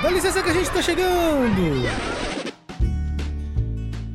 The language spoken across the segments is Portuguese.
Dá licença que a gente tá chegando!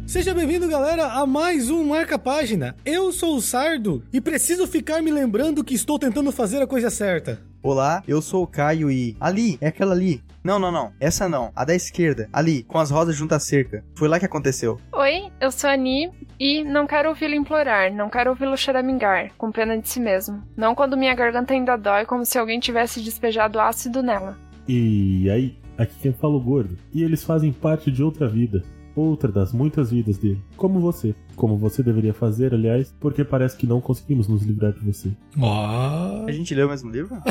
Seja bem-vindo, galera, a mais um Marca Página. Eu sou o Sardo e preciso ficar me lembrando que estou tentando fazer a coisa certa. Olá, eu sou o Caio e. Ali, é aquela ali. Não, não, não. Essa não. A da esquerda. Ali, com as rodas junto à cerca. Foi lá que aconteceu. Oi, eu sou a Ani e não quero ouvi-lo implorar, não quero ouvi-lo choramingar, com pena de si mesmo. Não quando minha garganta ainda dói, como se alguém tivesse despejado ácido nela. E aí, aqui quem fala o gordo. E eles fazem parte de outra vida. Outra das muitas vidas dele. Como você. Como você deveria fazer, aliás, porque parece que não conseguimos nos livrar de você. Ó. A gente leu o mesmo livro?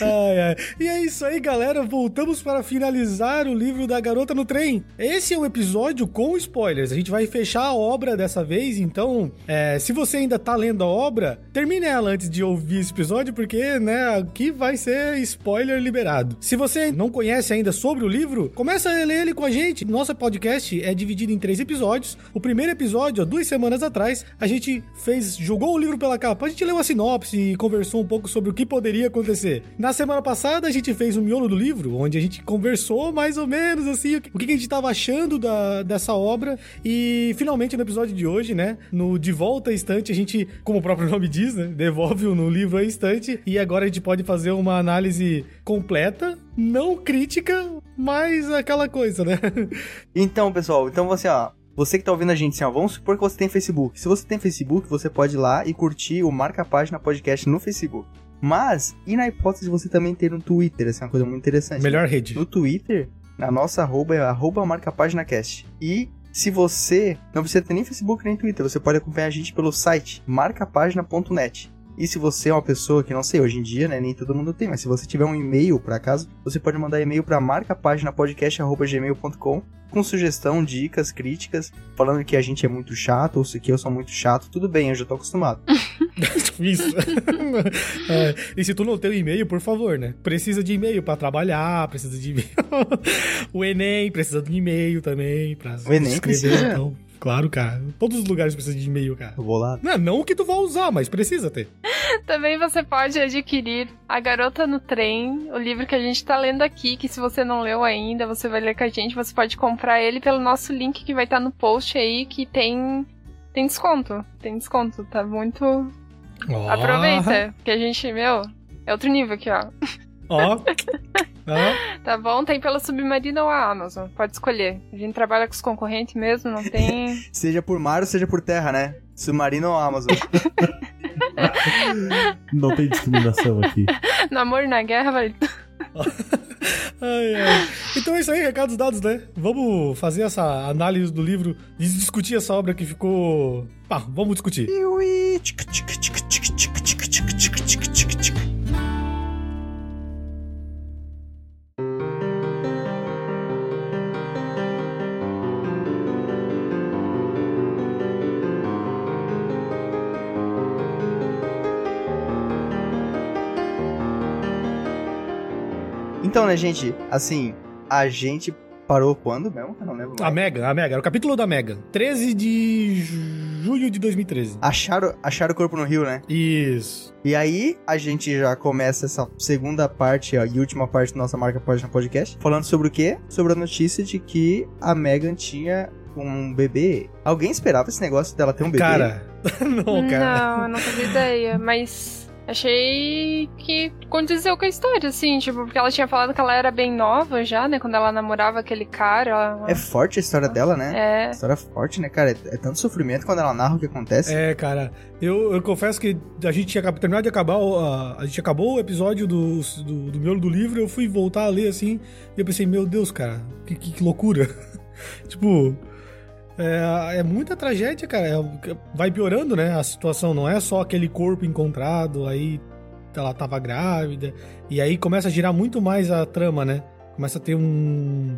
ai, ai. E é isso aí, galera. Voltamos para finalizar o livro da Garota no Trem. Esse é um episódio com spoilers. A gente vai fechar a obra dessa vez, então, é, se você ainda tá lendo a obra, termine ela antes de ouvir esse episódio, porque, né, aqui vai ser spoiler liberado. Se você não conhece ainda sobre o livro, começa a ler ele com a gente. Nosso podcast é dividido em três episódios. O primeiro episódio, duas semanas atrás, a gente fez, jogou o livro pela capa. A gente leu a sinopse e conversou um pouco sobre o que poderia acontecer. Na semana passada, a gente fez o miolo do livro, onde a gente conversou mais ou menos assim o que, a gente estava achando da, dessa obra. E finalmente, no episódio de hoje, né, no De Volta à Estante, a gente, como o próprio nome diz, né, devolve no livro à estante. E agora a gente pode fazer uma análise completa, não crítica, mas aquela coisa, né? Então, pessoal, então você, ó, você que tá ouvindo a gente, assim, ó, vamos supor que você tem Facebook. Se você tem Facebook, você pode ir lá e curtir o Marca Página Podcast no Facebook. Mas, e na hipótese de você também ter um Twitter, essa é uma coisa muito interessante. Melhor rede. No Twitter, a nossa arroba é arroba marcapáginacast. E se você não precisa ter nem Facebook nem Twitter, você pode acompanhar a gente pelo site marcapagina.net. E se você é uma pessoa que não sei, hoje em dia, né, nem todo mundo tem, mas se você tiver um e-mail por acaso, você pode mandar e-mail para marcapaginapodcast@gmail.com com sugestão, dicas, críticas, falando que a gente é muito chato ou se que eu sou muito chato, tudo bem, eu já tô acostumado. Isso. é, e se tu não tem um e-mail, por favor, né? Precisa de e-mail para trabalhar, precisa de e-mail. o Enem precisa de e-mail também para O Enem escrever, precisa? então. Claro, cara. Todos os lugares precisam de e-mail, cara. Eu vou lá. Não, não o que tu vai usar, mas precisa ter. Também você pode adquirir A Garota no Trem, o livro que a gente tá lendo aqui, que se você não leu ainda, você vai ler com a gente, você pode comprar ele pelo nosso link que vai estar no post aí, que tem tem desconto. Tem desconto, tá muito Ó. Aproveita, que a gente, meu, é outro nível aqui, ó. Ó. Ó. Tá bom? Tem pela Submarina ou a Amazon. Pode escolher. A gente trabalha com os concorrentes mesmo, não tem. Seja por mar ou seja por terra, né? Submarino ou Amazon. Não tem discriminação aqui. no amor na guerra, vai. Ai, ai. Então é isso aí, recados dados, né? Vamos fazer essa análise do livro e discutir essa obra que ficou. Pá, vamos discutir. Então, né, gente, assim, a gente parou quando mesmo? Eu não lembro A mais. Mega, a Mega, era o capítulo da Mega. 13 de julho de 2013. Acharam, acharam o corpo no rio, né? Isso. E aí, a gente já começa essa segunda parte ó, e última parte da nossa marca página podcast, falando sobre o quê? Sobre a notícia de que a Megan tinha um bebê. Alguém esperava esse negócio dela ter um bebê? Cara. não, cara. Não, eu não fazia ideia, mas. Achei que condizeu com a história, assim, tipo, porque ela tinha falado que ela era bem nova já, né? Quando ela namorava aquele cara. Ela... É forte a história dela, né? É. História forte, né, cara? É, é tanto sofrimento quando ela narra o que acontece. É, cara, eu, eu confesso que a gente tinha terminado de acabar, o- a, a gente acabou o episódio do, do, do miolo do livro, eu fui voltar a ler assim, e eu pensei, meu Deus, cara, que, que, que loucura. tipo, é, é muita tragédia, cara. É- vai piorando, né, a situação, não é só aquele corpo encontrado, aí ela tava grávida, e aí começa a girar muito mais a trama, né? Começa a ter um.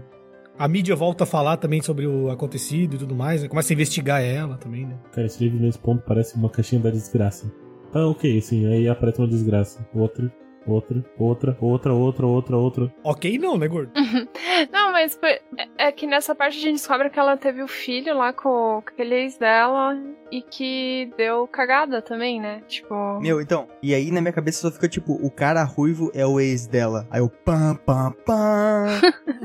A mídia volta a falar também sobre o acontecido e tudo mais, né? Começa a investigar ela também, né? Cara, esse livro nesse ponto parece uma caixinha da desgraça. Ah, ok, sim, aí aparece uma desgraça. Outra, outra, outra, outra, outra, outra, outra. Ok, não, né, gordo? Não, mas é, é que nessa parte a gente descobre que ela teve o filho lá com, com aquele ex dela e que deu cagada também, né? Tipo. Meu, então, e aí na minha cabeça só fica tipo, o cara ruivo é o ex dela. Aí eu pam, pam, pam.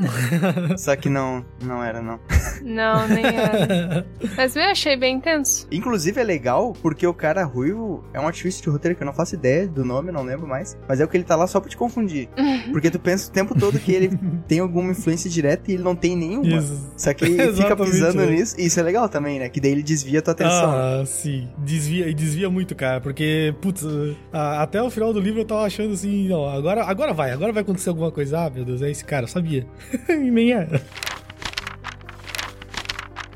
só que não, não era não. Não, nem era. Mas eu achei bem intenso. Inclusive é legal porque o cara ruivo é um twist de roteiro que eu não faço ideia do nome, não lembro mais. Mas é o que ele tá lá só pra te confundir. Porque tu pensa o tempo todo que ele tem alguma influência direta e ele não tem nenhuma. Isso. Só que ele fica pisando velho. nisso. E isso é legal também, né? Que daí ele desvia a tua atenção. Ah, sim. Desvia, e desvia muito, cara. Porque, putz, até o final do livro eu tava achando assim, não, agora, agora vai, agora vai acontecer alguma coisa. Ah, meu Deus, é esse cara, eu sabia. e nem é.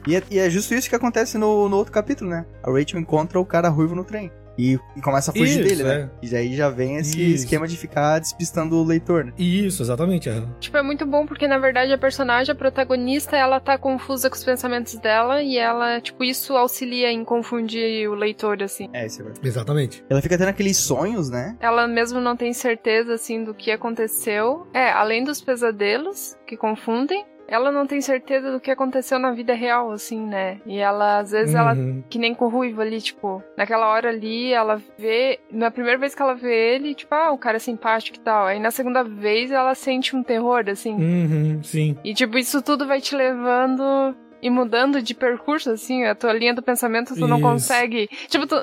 E, é, e é justo isso que acontece no, no outro capítulo, né? A Rachel encontra o cara ruivo no trem. E, e começa a fugir Isso, dele, né? é. E aí já vem esse Isso. esquema de ficar despistando o leitor, né? Isso, exatamente. é. Tipo, é muito bom porque, na verdade, a personagem, a protagonista, ela tá confusa com os pensamentos dela e ela, tipo, isso auxilia em confundir o leitor, assim. É, isso é verdade. Exatamente. Ela fica tendo aqueles sonhos, né? Ela mesmo não tem certeza, assim, do que aconteceu. É, além dos pesadelos que confundem, ela não tem certeza do que aconteceu na vida real, assim, né? E ela, às vezes, ela Uhum. que nem com o Ruivo ali, tipo, naquela hora ali, ela vê. Na primeira vez que ela vê ele, tipo, ah, o cara é simpático e tal. Aí na segunda vez ela sente um terror, assim. Uhum, sim. E, tipo, isso tudo vai te levando e mudando de percurso, assim, a tua linha do pensamento, tu não Isso. consegue. Tipo, tu,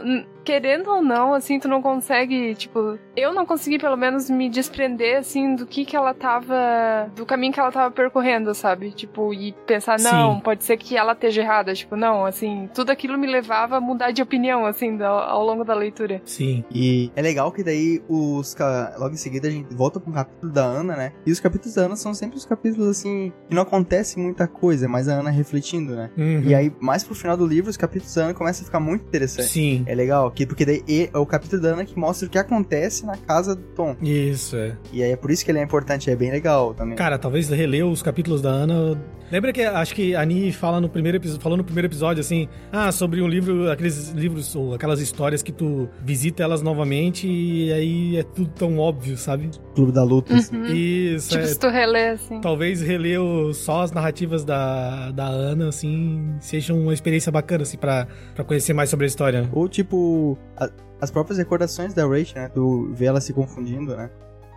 querendo ou não, assim, tu não consegue, tipo, eu não consegui pelo menos me desprender, assim, do que que ela tava. do caminho que ela tava percorrendo, sabe? Tipo, e pensar, não, Sim. pode ser que ela esteja errada. Tipo, não, assim, tudo aquilo me levava a mudar de opinião, assim, ao, ao longo da leitura. Sim. E é legal que daí os. Logo em seguida a gente volta pro capítulo da Ana, né? E os capítulos da Ana são sempre os capítulos assim. que não acontece muita coisa, mas a Ana né? Uhum. E aí, mais pro final do livro, os capítulos da Ana começam a ficar muito interessantes. Sim. É legal, que, porque daí é o capítulo da Ana que mostra o que acontece na casa do Tom. Isso, é. E aí é por isso que ele é importante, é bem legal também. Cara, talvez reler os capítulos da Ana. Lembra que acho que a Ani fala no primeiro episódio, falou no primeiro episódio assim, ah, sobre um livro, aqueles livros ou aquelas histórias que tu visita elas novamente e aí é tudo tão óbvio, sabe? Clube da Luta. assim. Uhum. Isso, Tipo, é, se tu relê, assim. talvez reler o- só as narrativas da, da Ana, assim, seja uma experiência bacana, assim, pra, pra conhecer mais sobre a história. Ou tipo, a- as próprias recordações da Rachel, né? Tu vê ela se confundindo, né?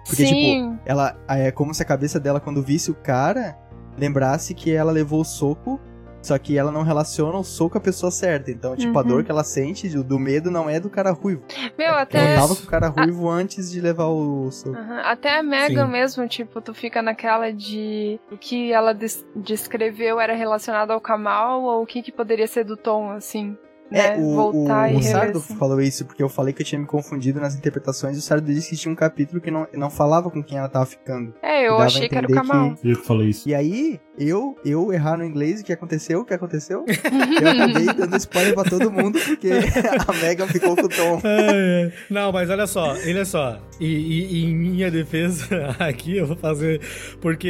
Porque, Sim. Ela é como se a cabeça dela, quando visse o cara, lembrasse que ela levou o soco, só que ela não relaciona o soco à pessoa certa. Então, tipo, a Uhum. dor que ela sente do, do medo não é do cara ruivo. Meu, Ela até. tava com o cara ruivo antes de levar o soco. Aham, Até a Megan Sim. mesmo, tipo, tu fica naquela de o que ela des- descreveu era relacionado ao Kamal ou o que, que poderia ser do Tom, assim. É, né? o, Voltar o, e o Sardo assim. falou isso porque eu falei que eu tinha me confundido nas interpretações e o Sardo disse que tinha um capítulo que não, não falava com quem ela tava ficando. É, eu achei que era o entender Kamal. Eu que falei isso. E aí, eu, eu errar no inglês, o que aconteceu? O que aconteceu? eu acabei dando spoiler pra todo mundo porque a Megan ficou com o Tom. É, é. Não, mas olha só, olha só. E, e- e em minha defesa aqui eu vou fazer. Porque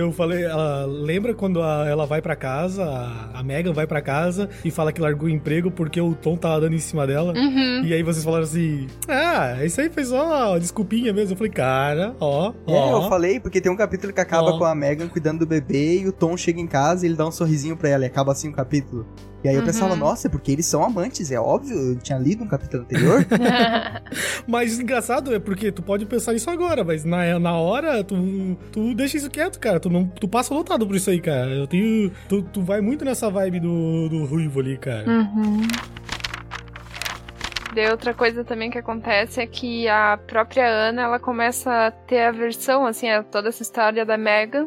eu falei. Ela, lembra quando a- ela vai pra casa, a, a Megan vai pra casa e fala que largou o emprego porque o Tom tava dando em cima dela. Uhum. E aí vocês falaram assim: Ah, isso aí foi só uma desculpinha mesmo. Eu falei, cara, ó, É, eu ó. falei, porque tem um capítulo que acaba Ó. com a Megan cuidando do bebê e o Tom chega em casa e ele dá um sorrisinho pra ela e acaba assim o capítulo. E aí eu Uhum. pensava, nossa, é porque eles são amantes, é óbvio, eu tinha lido um capítulo anterior. Mas engraçado é porque tu pode pensar isso agora, mas na, na hora tu, tu deixa isso quieto, cara. Tu, não, tu passa lotado por isso aí, cara. Eu tenho. Tu, tu vai muito nessa vibe do, do ruivo ali, cara. Uhum. Daí outra coisa também que acontece é que a própria Ana, ela começa a ter aversão, assim, a toda essa história da Megan.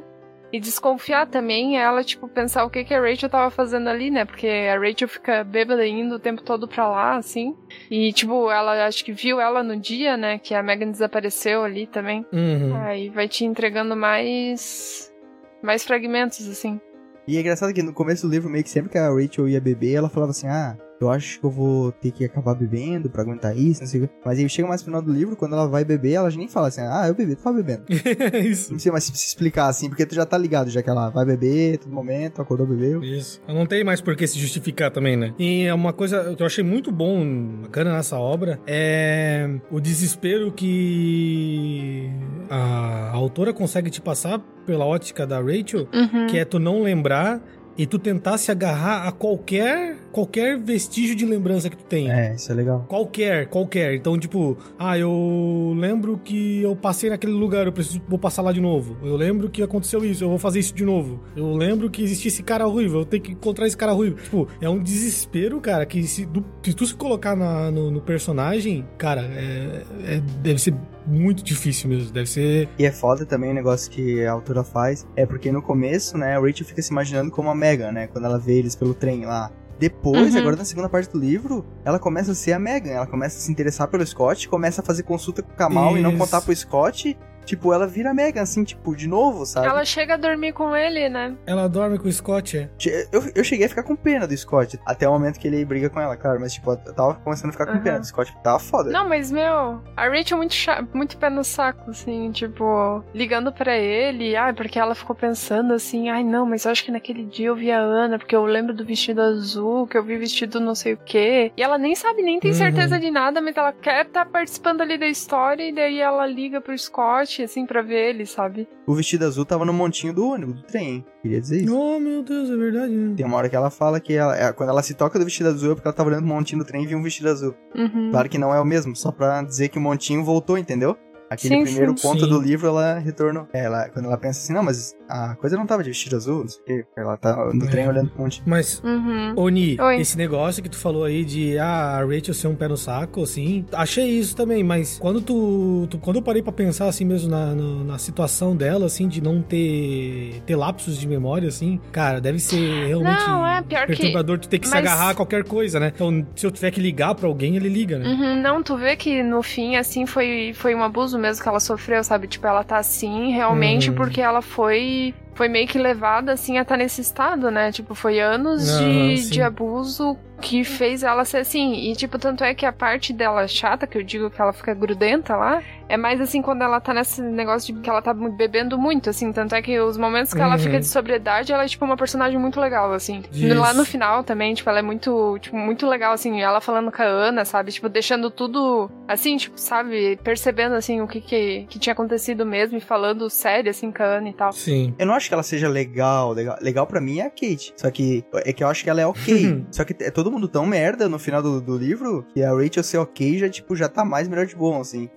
E desconfiar também, ela, tipo, pensar o que, que a Rachel tava fazendo ali, né? Porque a Rachel fica bêbada indo o tempo todo pra lá, assim. E, tipo, ela acho que viu ela no dia, né? Que a Megan desapareceu ali também. Uhum. Aí vai te entregando mais. mais fragmentos, assim. E é engraçado que no começo do livro, meio que sempre que a Rachel ia beber, ela falava assim, ah, eu acho que eu vou ter que acabar bebendo pra aguentar isso, não sei o quê. Mas aí chega mais no final do livro, quando ela vai beber, ela já nem fala assim, ah, eu bebi, tu tava bebendo. isso. Não sei mais se se explicar assim, porque tu já tá ligado, já que ela vai beber, todo momento, acordou, bebeu. Isso. Não tem mais por que se justificar também, né? E é uma coisa que eu achei muito bom, bacana nessa obra, é o desespero que a autora consegue te passar pela ótica da Rachel, Uhum. que é tu não lembrar e tu tentar se agarrar a qualquer qualquer vestígio de lembrança que tu tenha. É, isso é legal. Qualquer, qualquer. Então, tipo, ah, eu lembro que eu passei naquele lugar, eu preciso vou passar lá de novo. Eu lembro que aconteceu isso, eu vou fazer isso de novo. Eu lembro que existia esse cara ruivo, eu tenho que encontrar esse cara ruivo. Tipo, é um desespero, cara, que se, do- se tu se colocar na- no, no personagem, cara, é- é- deve ser muito difícil mesmo. Deve ser. E é foda também o negócio que a autora faz. É porque no começo, né, a Rachel fica se imaginando como a Megan, né? Quando ela vê eles pelo trem lá. Depois, Uhum. agora na segunda parte do livro, ela começa a ser a Megan. Ela começa a se interessar pelo Scott, começa a fazer consulta com o Kamal e não Isso. contar pro Scott. Tipo, ela vira Megan, assim, tipo, de novo, sabe? Ela chega a dormir com ele, né? Ela dorme com o Scott, é. Eu, eu cheguei a ficar com pena do Scott. Até o momento que ele briga com ela, claro. Mas, tipo, eu tava começando a ficar com Aham. pena do Scott. porque Tava foda. Não, mas, meu, a Rachel é muito, muito pé no saco, assim, tipo, ligando pra ele, ai, porque ela ficou pensando assim, ai, não, mas eu acho que naquele dia eu vi a Ana, porque eu lembro do vestido azul, que eu vi vestido não sei o quê. E ela nem sabe, nem tem Uhum. certeza de nada, mas ela quer estar participando ali da história, e daí ela liga pro Scott, assim, pra ver ele, sabe? O vestido azul tava no montinho do ônibus, do trem. hein? Queria dizer isso. Oh, meu Deus, é verdade. né? Tem uma hora que ela fala que ela- é, quando ela se toca do vestido azul é porque ela tava olhando o montinho do trem e viu um vestido azul. Uhum. Claro que não é o mesmo, só pra dizer que o montinho voltou, entendeu? Aquele Sim, primeiro sim. ponto Sim. do livro, ela retornou. É, ela, quando ela pensa assim, não, mas a coisa não tava de vestido azul, não sei o quê. Ela tá no É. trem olhando pro monte. Mas Uhum. Oni, Oi. esse negócio que tu falou aí de ah, a Rachel ser um pé no saco, assim, achei isso também, mas quando tu, tu- quando eu parei pra pensar assim mesmo na, no- na situação dela, assim, de não ter, ter lapsos de memória, assim, cara, deve ser realmente Não, é, pior que- perturbador tu ter que se mas- agarrar a qualquer coisa, né? Então, se eu tiver que ligar pra alguém, ele liga, né? Uhum, não, tu vê que no fim, assim, foi, foi um abuso mesmo que ela sofreu, sabe? Tipo, ela tá assim realmente Uhum. porque ela foi. Foi meio que levada, assim, a estar nesse estado, né? Tipo, foi anos de, sim. de abuso que fez ela ser assim. E, tipo, tanto é que a parte dela chata, que eu digo que ela fica grudenta lá, é mais assim quando ela tá nesse negócio de que ela tá bebendo muito, assim. Tanto é que os momentos que ela Uhum. fica de sobriedade, ela é, tipo, uma personagem muito legal, assim. Isso. Lá no final também, tipo, ela é muito, tipo, muito legal, assim, ela falando com a Ana, sabe? Tipo, deixando tudo, assim, tipo, sabe? Percebendo, assim, o que que, que tinha acontecido mesmo e falando sério, assim, com a Ana e tal. Sim. Eu não acho que ela seja legal, legal. Legal pra mim é a Kate. Só que é que eu acho que ela é ok. Só que é todo mundo tão merda no final do, do livro que a Rachel ser ok já, tipo, já tá mais melhor de bom, assim.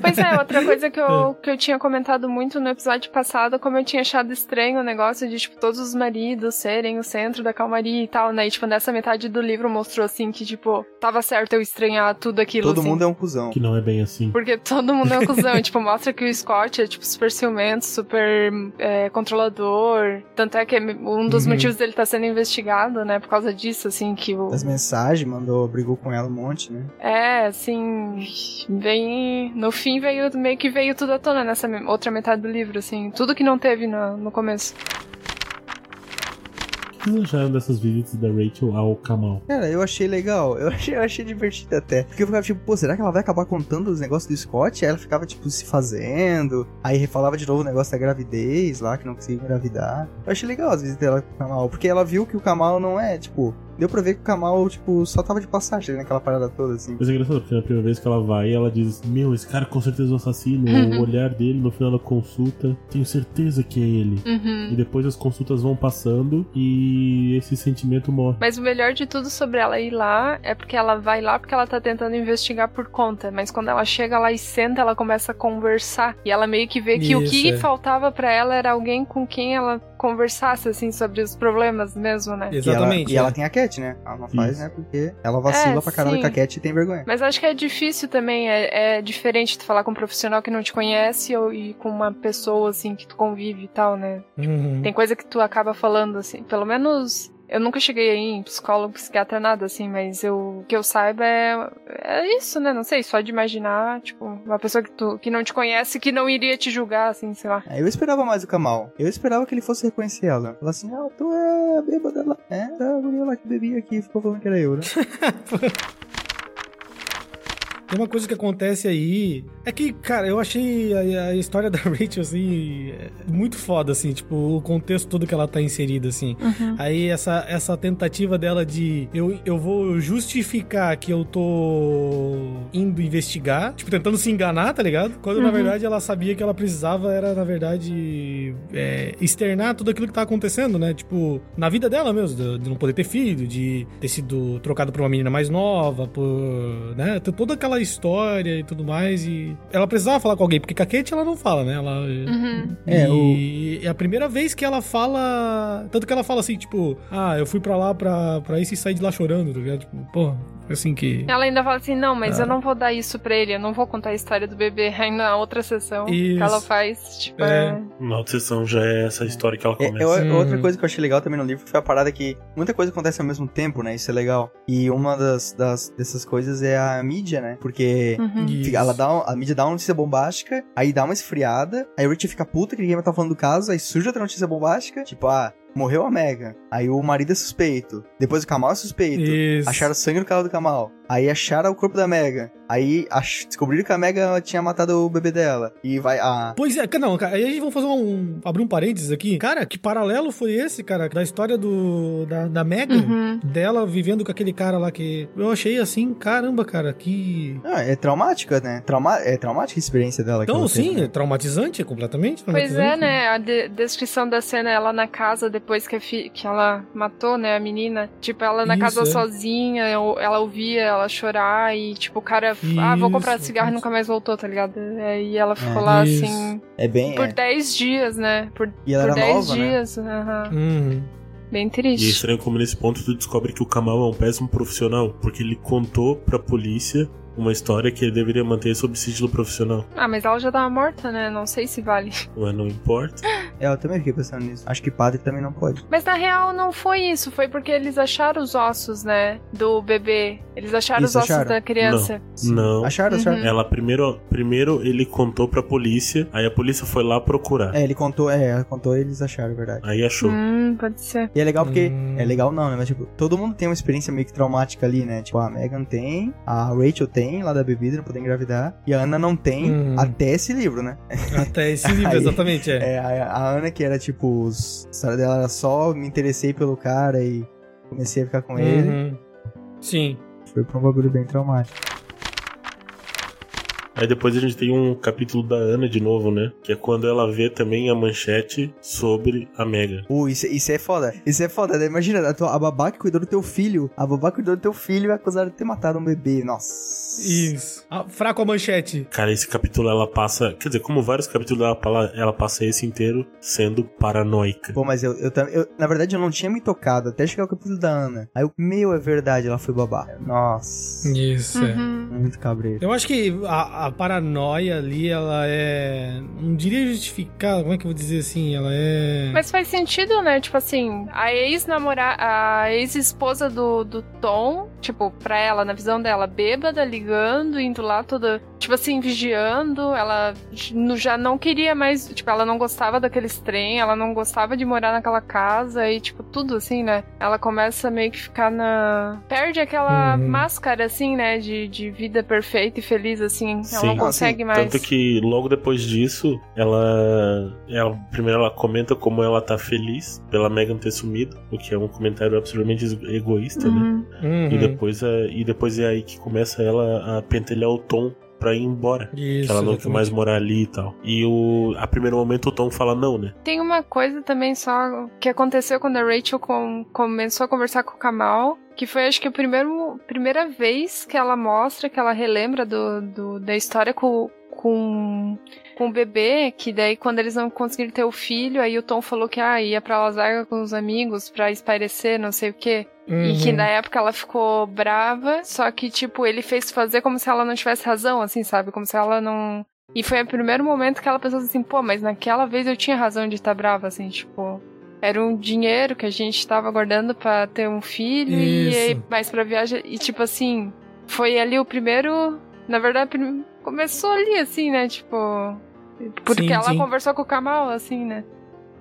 Pois é, outra coisa que eu, que eu tinha comentado muito no episódio passado, como eu tinha achado estranho o negócio de, tipo, todos os maridos serem o centro da calmaria e tal, né? E, tipo, nessa metade do livro mostrou, assim, que, tipo, tava certo eu estranhar tudo aquilo, Todo assim. mundo é um cuzão. Que não é bem assim. Porque todo mundo é um cuzão. e, tipo, mostra que o Scott é, tipo, super ciumento, super é, controlador. Tanto é que é um dos Uhum. motivos dele tá sendo investigado, né? Por causa disso, assim, que o. Das mensagens, mandou, brigou com ela um monte, né? É, assim. Vem. No fim veio meio que veio tudo à tona nessa outra metade do livro, assim. Tudo que não teve no, no começo. O que vocês acharam dessas visitas da Rachel ao Kamal? Cara, eu achei legal. Eu achei, eu achei divertido até. Porque eu ficava tipo, pô, será que ela vai acabar contando os negócios do Scott? Aí ela ficava, tipo, se fazendo. Aí falava de novo o negócio da gravidez lá, que não conseguia engravidar. Eu achei legal as visitas dela com o Kamal. Porque ela viu que o Kamal não é, tipo. Deu pra ver que o Kamal, tipo, só tava de passagem naquela parada toda, assim. Mas é engraçado, porque na primeira vez que ela vai, ela diz: Meu, esse cara com certeza é o assassino. Uhum. O olhar dele no final da consulta, tenho certeza que é ele. Uhum. E depois as consultas vão passando e esse sentimento morre. Mas o melhor de tudo sobre ela ir lá é porque ela vai lá porque ela tá tentando investigar por conta. Mas quando ela chega lá e senta, ela começa a conversar. E ela meio que vê que o Isso, que é. faltava pra ela era alguém com quem ela conversasse, assim, sobre os problemas mesmo, né? Exatamente. E ela, e ela é. tem a Cat, né? Ela não faz, Isso. né? Porque ela vacila É, pra caralho sim. com a Cat e tem vergonha. Mas acho que é difícil também, é, é diferente tu falar com um profissional que não te conhece ou, e com uma pessoa, assim, que tu convive e tal, né? Uhum. Tem coisa que tu acaba falando, assim, pelo menos... Eu nunca cheguei aí em psicólogo, psiquiatra, nada assim, mas eu, o que eu saiba é, é isso, né? Não sei, só de imaginar, tipo, uma pessoa que, tu, que não te conhece, que não iria te julgar, assim, sei lá. Aí eu esperava mais o Kamal. Eu esperava que ele fosse reconhecer ela. Falar assim, ah, tu é a bêbada lá. É, a guria lá que bebia aqui, ficou falando que era eu, né? Tem uma coisa que acontece aí. É que, cara, eu achei a, a história da Rachel, assim, muito foda, assim, tipo, o contexto todo que ela tá inserida, assim. Uhum. Aí essa, essa tentativa dela de eu, eu vou justificar que eu tô indo investigar, tipo, tentando se enganar, tá ligado? Quando na Uhum. verdade ela sabia que ela precisava era, na verdade, é, externar tudo aquilo que tá acontecendo, né? Tipo, na vida dela mesmo, de, de não poder ter filho, de ter sido trocado por uma menina mais nova, por. né? Toda aquela história e tudo mais. E ela precisava falar com alguém, porque com a Kate ela não fala, né? Ela. Uhum. É, e é a primeira vez que ela fala. Tanto que ela fala assim, tipo, ah, eu fui pra lá pra, pra isso e saí de lá chorando, tá ligado? Tipo, pô, assim que. Ela ainda fala assim, não, mas Ah. eu não vou dar isso pra ele, eu não vou contar a história do bebê. Aí na outra sessão Isso. que ela faz, tipo, É. é. Na outra sessão já é essa história que ela É, começa. é, outra Uhum. coisa que eu achei legal também no livro foi a parada que muita coisa acontece ao mesmo tempo, né? Isso é legal. E uma das, das- dessas coisas é a mídia, né? Porque Uhum. Ela dá, um- a mídia dá uma notícia bombástica, aí dá uma esfriada, aí o Richard fica puta que ninguém vai estar falando do caso, aí surge outra notícia bombástica, tipo, ah, morreu a Mega. Aí o marido é suspeito. Depois o Kamal é suspeito. Isso. Acharam sangue no carro do Kamal. Aí acharam o corpo da Mega. Aí ach- descobriram que a Mega tinha matado o bebê dela. E vai. Ah, Pois é, não, cara, aí a gente vai fazer um. abrir um parênteses aqui. Cara, que paralelo foi esse, cara, da história do. da, da Megan? Uhum. Dela vivendo com aquele cara lá que. Eu achei assim, caramba, cara, que. ah, é traumática, né? Trauma, é traumática a experiência dela. Então, teve, sim, né? é traumatizante, é completamente Pois traumatizante. é, né? A de- descrição da cena, ela na casa depois que, a fi- que ela matou, né, a menina. Tipo, ela na Isso, casa é. sozinha, ela ouvia ela chorar e, tipo, o cara, ah, vou comprar Isso, cigarro e isso. nunca mais voltou, tá ligado? E ela ficou É. lá, Isso. assim, É bem. por é. 10 dias, né? Por, E ela por era 10 nova, né? dias. aham. Uhum. Bem E é triste. estranho como nesse ponto tu descobre que o Kamal é um péssimo profissional, porque ele contou pra polícia uma história que ele deveria manter sob sigilo profissional. Ah, mas ela já tava morta, né? Não sei se vale. Mas não importa. É, eu também fiquei pensando nisso. Acho que padre também não pode. Mas na real não foi isso, foi porque eles acharam os ossos, né? Do bebê. Eles acharam Isso, os ossos acharam? da criança. Não. Acharam, acharam? Uhum. Ela primeiro, primeiro ele contou pra polícia, aí a polícia foi lá procurar. É, ele contou, é, ela contou e eles acharam, verdade. Aí achou. Hum, pode ser. E é legal porque. Hum. É legal não, né? Mas tipo, todo mundo tem uma experiência meio que traumática ali, né? Tipo, a Megan tem, a Rachel tem, lá da bebida, não poder engravidar. E a Ana não tem Hum. até esse livro, né? Até esse livro, Aí- exatamente, é. É, a, a Ana que era tipo, os- a história dela era só me interessei pelo cara e comecei a ficar com ele. Uhum. Sim. Foi pra um bagulho bem traumático. Aí depois a gente tem um capítulo da Ana de novo, né? Que é quando ela vê também a manchete sobre a Mega. Uh, isso, isso é foda. Isso é foda, né? Imagina, a, tua, a babá que cuidou do teu filho. A babá que cuidou do teu filho é acusada de ter matado um bebê. Nossa. Isso. Ah, fraco a manchete. Cara, esse capítulo ela passa. Quer dizer, como vários capítulos ela, ela passa esse inteiro sendo paranoica. Pô, mas eu, eu, eu, na verdade, eu não tinha me tocado até chegar o capítulo da Ana. Aí eu, meu, é verdade, ela foi babá. Nossa. Isso, é. Uhum. Muito cabreiro. Eu acho que a, a paranoia ali, ela é. Não diria justificada, como é que eu vou dizer assim? Ela é. Mas faz sentido, né? Tipo assim, a ex-namorada, a ex-esposa do, do Tom, tipo, pra ela, na visão dela, bêbada, ligando, indo lá toda, tipo assim, vigiando. Ela já não queria mais, tipo, ela não gostava daqueles trem, ela não gostava de morar naquela casa e, tipo, tudo assim, né? Ela começa meio que ficar na. Perde aquela Uhum. máscara, assim, né? De, de vida perfeita e feliz, assim. Ela Sim. não Ah, consegue mais. Tanto que logo depois disso, ela, ela. Primeiro ela comenta como ela tá feliz pela Megan ter sumido, o que é um comentário absolutamente egoísta, né? Uhum. Uhum. E depois, é, e depois é aí que começa ela a pentelhar o Tom pra ir embora. Isso. que ela não quer mais morar ali e tal. E o, a primeiro momento o Tom fala não, né? Tem uma coisa também só que aconteceu quando a Rachel com- começou a conversar com o Kamal, que foi acho que a primeiro, primeira vez que ela mostra, que ela relembra do, do- da história com, com, com o bebê, que daí quando eles não conseguiram ter o filho, aí o Tom falou que ah, ia pra Las Vegas com os amigos pra espairecer, não sei o quê. E que Uhum. na época ela ficou brava, só que, tipo, ele fez fazer como se ela não tivesse razão, assim, sabe? Como se ela não. E foi o primeiro momento que ela pensou assim, pô, mas naquela vez eu tinha razão de estar brava, assim, tipo. Era um dinheiro que a gente tava guardando pra ter um filho e Isso. aí mais pra viagem. E tipo assim, foi ali o primeiro. Na verdade, começou ali, assim, né? Tipo. Porque Sim, ela sim. conversou com o Kamal, assim, né?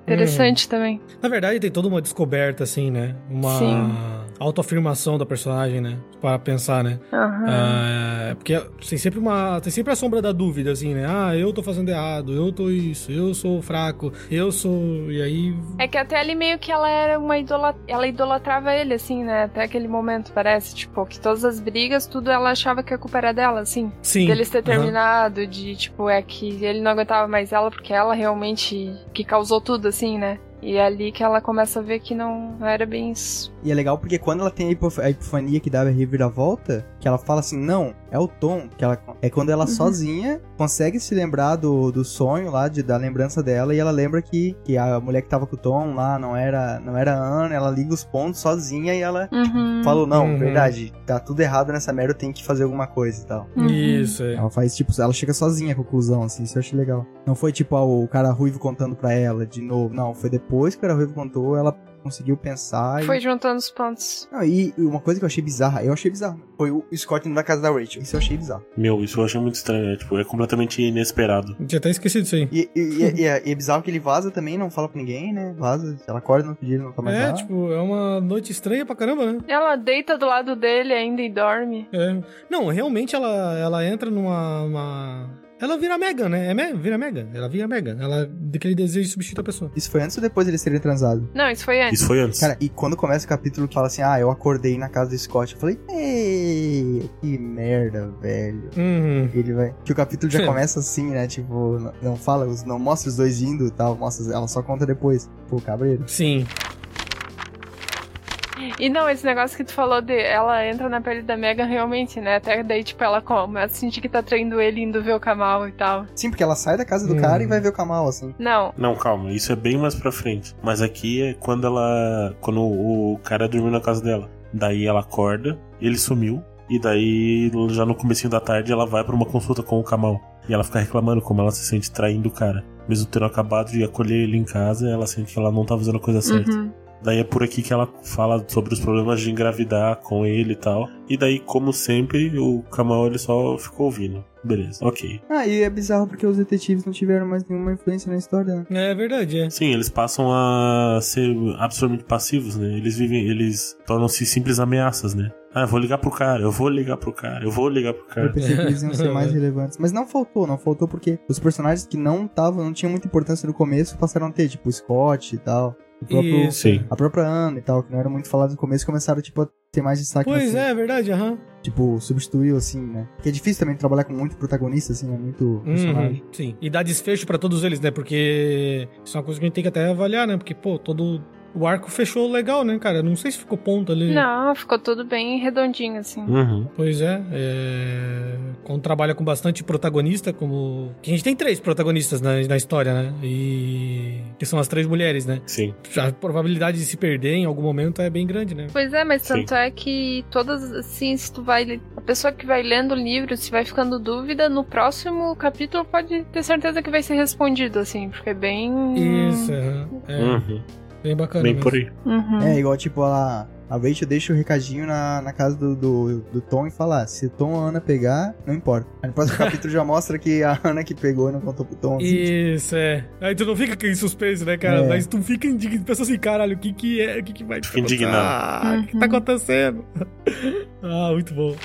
Interessante também. Na verdade, tem toda uma descoberta, assim, né? Uma Sim. autoafirmação da personagem, né? Para pensar, né? Aham. Ah, porque tem sempre uma. Tem sempre a sombra da dúvida, assim, né? Ah, eu tô fazendo errado, eu tô isso, eu sou fraco, eu sou. E aí. É que até ali meio que ela era uma idola... ela idolatrava ele, assim, né? Até aquele momento, parece, tipo, que todas as brigas, tudo ela achava que a culpa era dela, assim. Sim. Deles ter terminado, de, tipo, é que ele não aguentava mais ela porque ela realmente que causou tudo, assim, né? E é ali que ela começa a ver que não, não era bem isso. E é legal porque quando ela tem a hipof- a epifania que dá a reviravolta, que ela fala assim, não, é o Tom, que ela é quando ela sozinha consegue se lembrar do, do sonho lá, de, da lembrança dela, e ela lembra que, que a mulher que tava com o Tom lá não era, não era a Ana, ela liga os pontos sozinha e ela Uhum. falou, não, Uhum. verdade, tá tudo errado nessa merda, eu tenho que fazer alguma coisa e tal. Uhum. Isso, é. Ela faz, tipo, ela chega sozinha à conclusão, assim, isso eu achei legal. Não foi, tipo, ah, o cara ruivo contando pra ela de novo, não, foi depois que o cara ruivo contou, ela conseguiu pensar e... Foi juntando os pontos. Não, e e uma coisa que eu achei bizarra, eu achei bizarro, foi o Scott indo na casa da Rachel. Isso eu achei bizarro. Meu, isso eu achei muito estranho. É, tipo, é completamente inesperado. Tinha até esquecido isso aí. E, e- e- e é, e é bizarro que ele vaza também, não fala pra ninguém, né? Vaza, ela acorda no outro dia, não tá mais É, lá. tipo, é uma noite estranha pra caramba, né? Ela deita do lado dele ainda e dorme. É. Não, realmente ela, ela entra numa. uma- Ela vira Megan, né? É Me... Vira Megan. Ela vira Megan. Ela daquele desejo de substituir a pessoa. Isso foi antes ou depois deles terem transado? Não, isso foi antes. Isso foi antes. Cara, e quando começa o capítulo que fala assim, ah, eu acordei na casa do Scott, eu falei, ei, que merda, velho. Uhum. Ele vai. Que o capítulo já começa assim, né? Tipo, não- fala, não mostra os dois indo e tal, mostra, ela só conta depois. Pô, cabreiro. Sim. E não, esse negócio que tu falou de ela entra na pele da Megan realmente, né? Até daí, tipo, ela começa a sentir que tá traindo ele indo ver o Kamal e tal. Sim, porque ela sai da casa do Hum. cara e vai ver o Kamal, assim. Não. Não, calma, isso é bem mais pra frente. Mas aqui é quando ela. Quando o cara dormiu na casa dela. Daí ela acorda, ele sumiu. E daí, já no comecinho da tarde, ela vai pra uma consulta com o Kamal. E ela fica reclamando como ela se sente traindo o cara. Mesmo tendo acabado de acolher ele em casa, ela sente que ela não tá fazendo a coisa certa. Uhum. Daí é por aqui que ela fala sobre os problemas de engravidar com ele e tal. E daí, como sempre, o Kamal ele só ficou ouvindo. Beleza, ok. Ah, e é bizarro porque os detetives não tiveram mais nenhuma influência na história, né? É verdade, é. Sim, eles passam a ser absolutamente passivos, né? Eles vivem, eles tornam-se simples ameaças, né? Ah, eu vou ligar pro cara, eu vou ligar pro cara, eu vou ligar pro Eu cara. pensei que eles iam ser mais relevantes. Mas não faltou, não faltou porque os personagens que não estavam, não tinham muita importância no começo, passaram a ter, tipo o Scott e tal. O próprio. Sim. A própria Ana e tal, que não era muito falado no começo, começaram, tipo, a ter mais destaque. Pois é, é verdade, aham. Tipo, substituiu, assim, né? Porque é difícil também trabalhar com muito protagonista, assim, né? Muito personagem. Uhum, sim. E dar desfecho pra todos eles, né? Porque isso é uma coisa que a gente tem que até avaliar, né? Porque, pô, todo o arco fechou legal, né, cara? Não sei se ficou ponto ali. Não, ficou tudo bem redondinho, assim. Uhum. Pois é, é... Quando trabalha com bastante protagonista, como. Que a gente tem três protagonistas na, na história, né? E. Que são as três mulheres, né? Sim. A probabilidade de se perder em algum momento é bem grande, né? Pois é, mas Sim. tanto é que todas, assim, se tu vai. A pessoa que vai lendo o livro, se vai ficando dúvida, no próximo capítulo pode ter certeza que vai ser respondido, assim, porque é bem. Isso, aham. é. Uhum. Bem bacana. Bem mesmo. por aí. Uhum. É, igual, tipo, a, a Rachel deixa o recadinho na, na casa do, do, do Tom e fala: ah, se o Tom ou a Ana pegar, não importa. Aí no próximo capítulo já mostra que a Ana que pegou e não contou pro Tom. assim, Isso, é. Aí tu não fica em suspense, né, cara? É. Mas tu fica indignado, pensa assim, caralho, o que que é? O que que vai Fica indignado. Ah, o que tá acontecendo? ah, muito bom.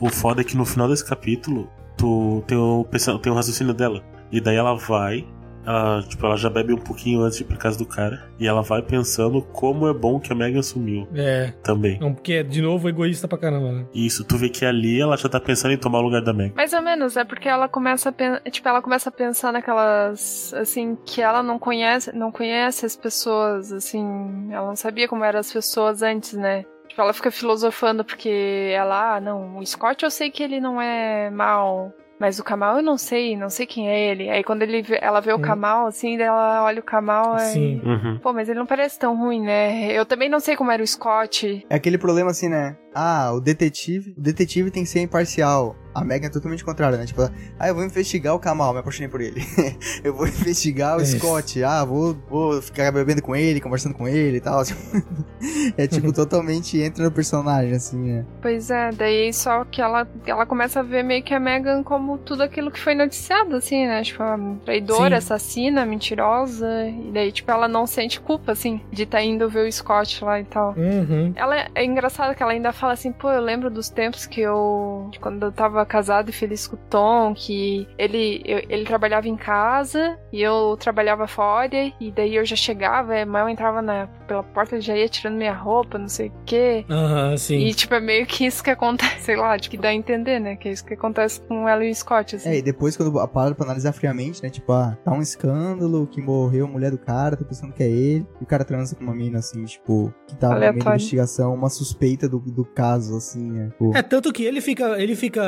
O foda é que no final desse capítulo, tu tem o, pensa- tem o raciocínio dela. E daí ela vai, ela, tipo, ela já bebe um pouquinho antes de ir pra casa do cara. E ela vai pensando como é bom que a Megan sumiu É. também. Não, porque é, de novo, egoísta pra caramba, né? Isso, tu vê que ali ela já tá pensando em tomar o lugar da Megan. Mais ou menos, é porque ela começa a tipo, ela começa a pensar naquelas assim que ela não conhece, não conhece as pessoas, assim, ela não sabia como eram as pessoas antes, né? Tipo, ela fica filosofando porque ela, ah, não, o Scott eu sei que ele não é mal, mas o Kamal eu não sei, não sei quem é ele. Aí quando ele vê- ela vê o Hum. Kamal assim, daí ela olha o Kamal Sim. Uhum. Pô, mas ele não parece tão ruim, né? Eu também não sei como era o Scott. É aquele problema assim, né? Ah, o detetive. O detetive tem que ser imparcial. A Megan é totalmente contrária, né? Tipo, ah, eu vou investigar o Kamal, me apaixonei por ele. eu vou investigar o Isso. Scott, ah, vou, vou ficar bebendo com ele, conversando com ele e tal. é tipo, totalmente entra no personagem, assim, né? Pois é, daí só que ela, ela começa a ver meio que a Megan como tudo aquilo que foi noticiado, assim, né? Tipo, traidora, Sim. assassina, mentirosa. E daí, tipo, ela não sente culpa, assim, de estar indo ver o Scott lá e tal. Uhum. Ela é, é engraçado que ela ainda fala assim, pô, eu lembro dos tempos que eu. de quando eu tava casada e feliz com o Tom, que ele, eu- ele trabalhava em casa e eu trabalhava fora, e daí eu já chegava, é, mal entrava na, pela porta, ele já ia tirando minha roupa, não sei o quê. Aham, sim. E, tipo, é meio que isso que acontece, sei lá, tipo, que dá a entender, né? Que é isso que acontece com ela e o Scott, assim. É, e depois quando para pra analisar friamente, né? Tipo, ah, tá um escândalo que morreu a mulher do cara, tá pensando que é ele. E o cara transa com uma mina, assim, tipo, que tava da Aleatório. investigação, uma suspeita do, do caso, assim, né? Tipo, É, tanto que ele fica, ele fica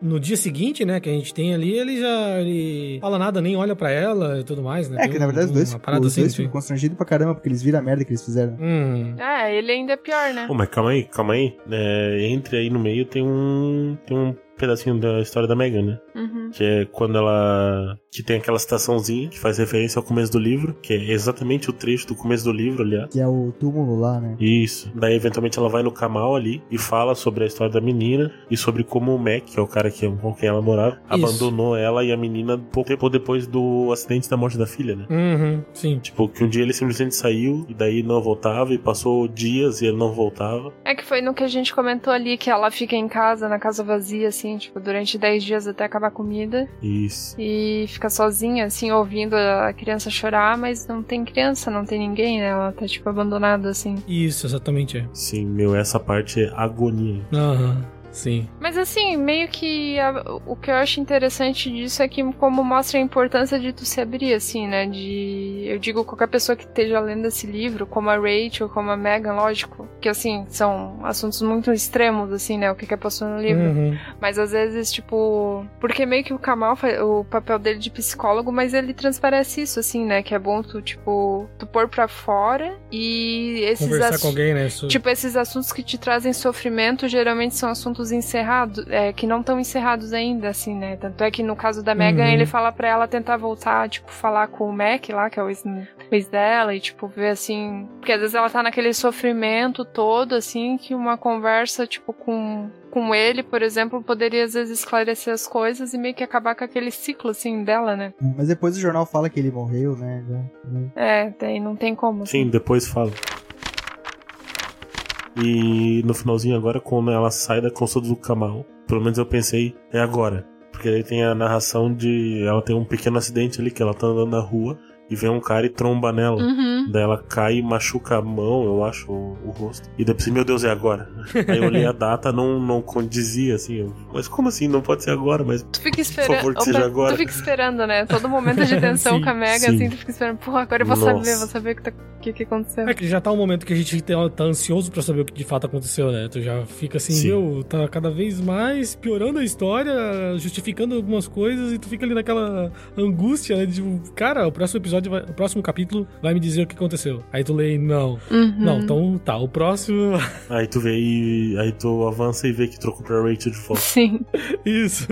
no dia seguinte, né, que a gente tem ali, ele já ele fala nada, nem olha pra ela e tudo mais, né? É, Tem que na um- verdade os dois, os dois assim, ficam constrangidos pra caramba, porque eles viram a merda que eles fizeram. Hum. É, ele ainda é pior, né? Pô, mas calma aí, calma aí. É, entre aí no meio tem um. Tem um pedacinho da história da Megan, né? Uhum. Que é quando ela. Que tem aquela citaçãozinha que faz referência ao começo do livro, que é exatamente o trecho do começo do livro, aliás. Que é o túmulo lá, né? Isso. Daí, eventualmente, ela vai no Kamal ali e fala sobre a história da menina e sobre como o Mac, que é o cara que, com quem ela morava, Isso. abandonou ela e a menina pouco tempo depois do acidente da morte da filha, né? Uhum, sim. Tipo, que um dia ele simplesmente saiu e daí não voltava e passou dias e ele não voltava. É que foi no que a gente comentou ali, que ela fica em casa, na casa vazia, assim, tipo, durante 10 dias até acabar a comida. Isso. E fica sozinha, assim, ouvindo a criança chorar, mas não tem criança, não tem ninguém, né? Ela tá, tipo, abandonada, assim. Isso, exatamente. é. Sim, meu, essa parte é agonia. Aham, sim. Mas assim, meio que a- o que eu acho interessante disso é que como mostra a importância de tu se abrir, assim, né? De. Eu digo qualquer pessoa que esteja lendo esse livro, como a Rachel, como a Megan, lógico, que assim, são assuntos muito extremos, assim, né? O que que é passou no livro. Uhum. Mas às vezes, tipo. Porque meio que o Kamal faz o papel dele de psicólogo, mas ele transparece isso, assim, né? Que é bom tu, tipo, tu pôr pra fora e esses Conversar com alguém, né? Isso- Tipo, esses assuntos que te trazem sofrimento geralmente são assuntos encerrados, é, que não estão encerrados ainda, assim, né? Tanto é que no caso da Megan, Uhum. ele fala pra ela tentar voltar, tipo, falar com o Mac lá, que é o ex, ex dela, e, tipo, ver assim. Porque às vezes ela tá naquele sofrimento todo, assim, que uma conversa, tipo, com. Com ele, por exemplo, poderia às vezes esclarecer as coisas e meio que acabar com aquele ciclo, assim, dela, né? Mas depois o jornal fala que ele morreu, né? Já- É, daí não tem como. assim. Sim, depois fala. E no finalzinho agora, quando ela sai da consulta do Kamal, pelo menos eu pensei, é agora. Porque aí tem a narração de ela tem um pequeno acidente ali, que ela tá andando na rua e vem um cara e tromba nela. Uhum. Daí ela cai e machuca a mão, eu acho, o, o rosto. E depois, meu Deus, é agora. Aí eu olhei a data, não, não condizia, assim. eu, mas como assim? Não pode ser agora, mas Tu fica esperando. favor, que seja agora. Tu fica esperando, né? Todo momento de tensão Sim, com a Mega, sim. assim, tu fica esperando. Pô, agora eu vou Nossa. saber, vou saber o que, tá, que, que aconteceu. É que já tá um momento que a gente tá, tá ansioso pra saber o que de fato aconteceu, né? Tu já fica assim, Sim. meu, tá cada vez mais piorando a história, justificando algumas coisas e tu fica ali naquela angústia, né? De, tipo, cara, o próximo episódio, vai, o próximo capítulo vai me dizer o que aconteceu. Aí tu lê, não. Uhum. Não, então tá, o próximo. aí tu vê e aí tu avança e vê que trocou pra Rachel de volta. Sim. Isso.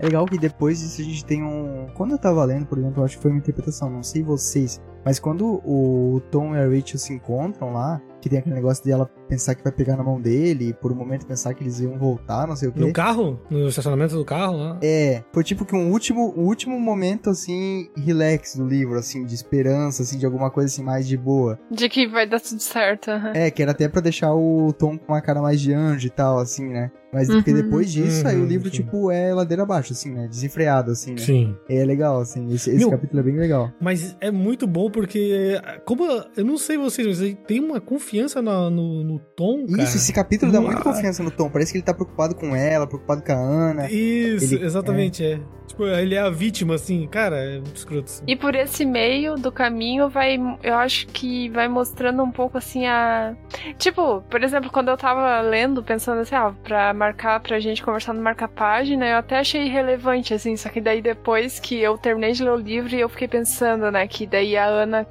É legal que depois disso a gente tem um. Quando eu tava lendo, por exemplo, eu acho que foi uma interpretação, não sei vocês. Mas quando o Tom e a Rachel se encontram lá, que tem aquele negócio de ela pensar que vai pegar na mão dele, e por um momento pensar que eles iam voltar, não sei o quê. No carro? No estacionamento do carro lá? É, foi tipo que um último, um último momento, assim, relax do livro, assim, de esperança, assim, de alguma coisa, assim, mais de boa. De que vai dar tudo certo. aham. É, que era até pra deixar o Tom com uma cara mais de anjo e tal, assim, né? Mas porque Uhum. depois disso, aí o Uhum, livro, sim. tipo, é ladeira abaixo, assim, né? Desenfreado, assim, né? Sim. É legal, assim, esse, esse Meu, capítulo é bem legal. Mas é muito bom porque, como eu não sei vocês, mas tem uma confiança na- no, no tom, cara. Isso, esse capítulo dá muita confiança no Tom. Parece que ele tá preocupado com ela, preocupado com a Ana. Isso, Ele- exatamente, é. Tipo, ele é a vítima, assim, cara, é muito escroto. Assim. E por esse meio do caminho vai, eu acho que vai mostrando um pouco assim a. Tipo, por exemplo, quando eu tava lendo, pensando assim, ah, pra marcar, pra gente conversar no marca-página, eu até achei irrelevante, assim, só que daí depois que eu terminei de ler o livro, eu fiquei pensando, né, que daí a Ana.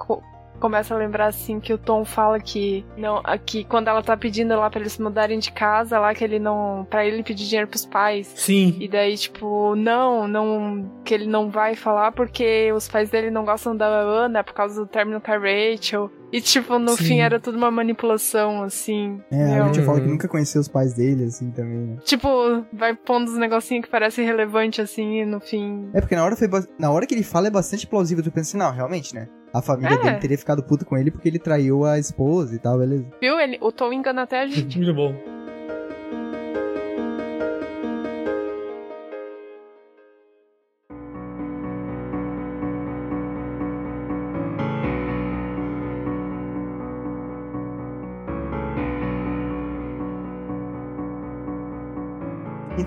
Co- começa a lembrar assim que o Tom fala que não, aqui quando ela tá pedindo lá para eles se mudarem de casa, lá que ele não, para ele pedir dinheiro pros pais. Sim. E daí tipo, não, não que ele não vai falar porque os pais dele não gostam da Ana por causa do término com a Rachel. E, tipo, no Sim. fim era tudo uma manipulação, assim. É, a meu. Rachel fala que Uhum. nunca conheceu os pais dele, assim, também, né? Tipo, vai pondo uns negocinhos que parecem relevantes, assim, e no fim. É, porque na hora, foi ba- na hora que ele fala é bastante plausível. Tu pensa assim, não, realmente, né? A família É. dele teria ficado puta com ele porque ele traiu a esposa e tal, beleza. Viu? Ele, o Tom engana até a gente. Muito bom.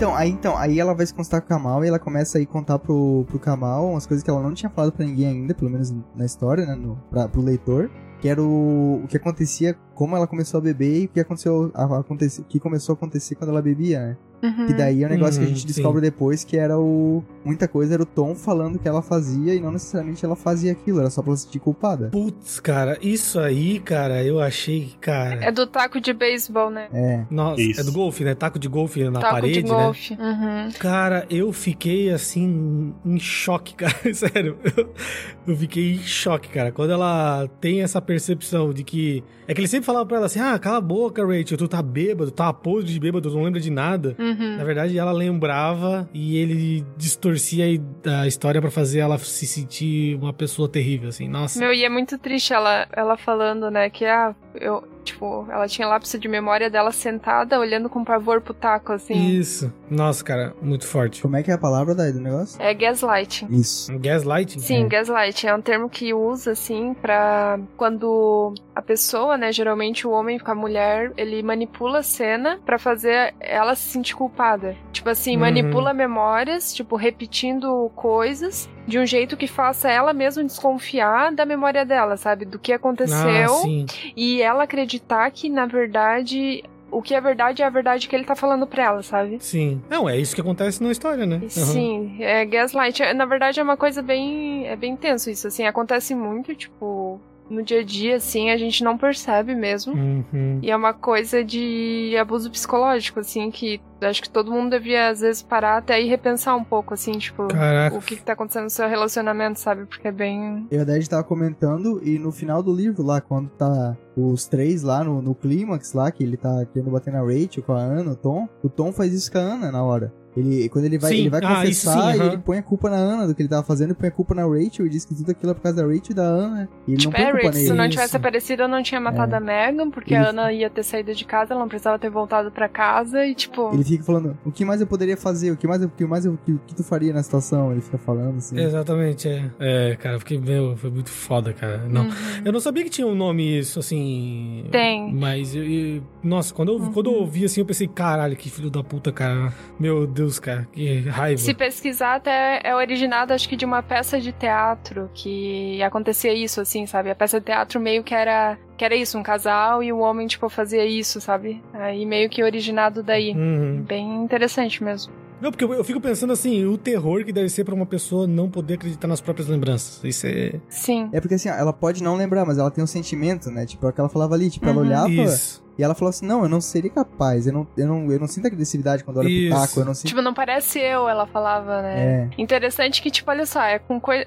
Então, aí, então, aí ela vai se constar com o Kamal e ela começa aí contar pro, pro Kamal umas coisas que ela não tinha falado pra ninguém ainda, pelo menos na história, né? No, pra, pro leitor. Que era o, o que acontecia, como ela começou a beber e o que aconteceu, a, o que começou a acontecer quando ela bebia, né? Uhum. Que daí é um negócio que a Uhum, gente sim. descobre depois que era o. Muita coisa era o Tom falando que ela fazia e não necessariamente ela fazia aquilo, era só pra ela se sentir culpada. Putz, cara, isso aí, cara, eu achei, cara. É do taco de beisebol, né? É. Nossa, Isso. é do golfe, né? Taco de golfe na taco parede, de né? golfe. Uhum. Cara, eu fiquei assim em choque, cara. Sério. Eu, eu fiquei em choque, cara. Quando ela tem essa percepção de que. É que ele sempre falava pra ela assim: ah, cala a boca, Rachel, tu tá bêbado, tá podre de bêbado, tu não lembra de nada. Uhum. Na verdade, ela lembrava e ele distorcia a história pra fazer ela se sentir uma pessoa terrível, assim. Nossa. Meu, e é muito triste ela, ela falando, né, que ah, eu, tipo, ela tinha lápis de memória dela sentada, olhando com pavor pro taco, assim. Isso. Nossa, cara, muito forte. Como é que é a palavra daí do negócio? É gaslighting. Isso. Gaslighting? Sim, É. gaslighting é um termo que usa, assim, pra quando a pessoa, né, geralmente o homem com a mulher, ele manipula a cena pra fazer ela se sentir culpada. Tipo assim, Uhum. manipula memórias, tipo, repetindo coisas de um jeito que faça ela mesma desconfiar da memória dela, sabe? Do que Ah, aconteceu. sim. e ela acreditar que, na verdade, o que é verdade é a verdade que ele tá falando pra ela, sabe? Sim. Não, é isso que acontece na história, né? Aham. Sim, é gaslight. É, Na verdade, é uma coisa bem. É bem tenso isso, assim. Acontece muito, tipo, no dia a dia, assim, a gente não percebe mesmo. Uhum. E é uma coisa de abuso psicológico, assim, que acho que todo mundo devia, às vezes, parar até e repensar um pouco, assim, tipo, Caraca. o que, que tá acontecendo no seu relacionamento, sabe? Porque é bem. Eu e a Dad tava comentando, e no final do livro, lá, quando tá os três lá no, no clímax lá, que ele tá querendo bater na Rachel com a Ana, o Tom, o Tom faz isso com a Ana na hora. Ele, quando ele vai, Sim. ele vai Ah, isso confessar, sim, e aham. ele põe a culpa na Ana do que ele tava fazendo, e põe a culpa na Rachel, e diz que tudo aquilo é por causa da Rachel e da Ana. E ele Tipo, não põe é, culpa Rich, se nele. não Isso. tivesse aparecido, eu não tinha matado É. a Megan, porque Ele- a Ana ia ter saído de casa, ela não precisava ter voltado pra casa e, tipo. Ele fica falando, o que mais eu poderia fazer? O que mais, eu- o que mais eu- o que, o que tu faria na situação? Ele fica falando assim. Exatamente, é. É, cara, fiquei, meu, foi muito foda, cara. Não. Uhum. Eu não sabia que tinha um nome isso, assim. Tem. Mas, eu, eu- nossa, quando eu, Uhum. quando eu ouvi assim, eu pensei, caralho, que filho da puta, cara. Meu Deus, cara, que raiva. Se pesquisar, até é originado, acho que, de uma peça de teatro que acontecia isso, assim, sabe? A peça de teatro meio que era, que era isso, um casal e o homem, tipo, fazia isso, sabe? Aí meio que originado daí. Uhum. Bem interessante mesmo. Não, porque eu, fico pensando assim, o terror que deve ser pra uma pessoa não poder acreditar nas próprias lembranças. Isso é. Sim. É porque assim, ela pode não lembrar, mas ela tem um sentimento, né? Tipo, é o que ela falava ali, tipo, ela Uhum. olhava Isso. E ela falou assim, não, eu não seria capaz, eu não, eu não, eu não sinto agressividade quando olho Isso. pro taco, eu não sinto... Tipo, não parece eu, ela falava, né? É, Interessante que, tipo, olha só, é com coisa.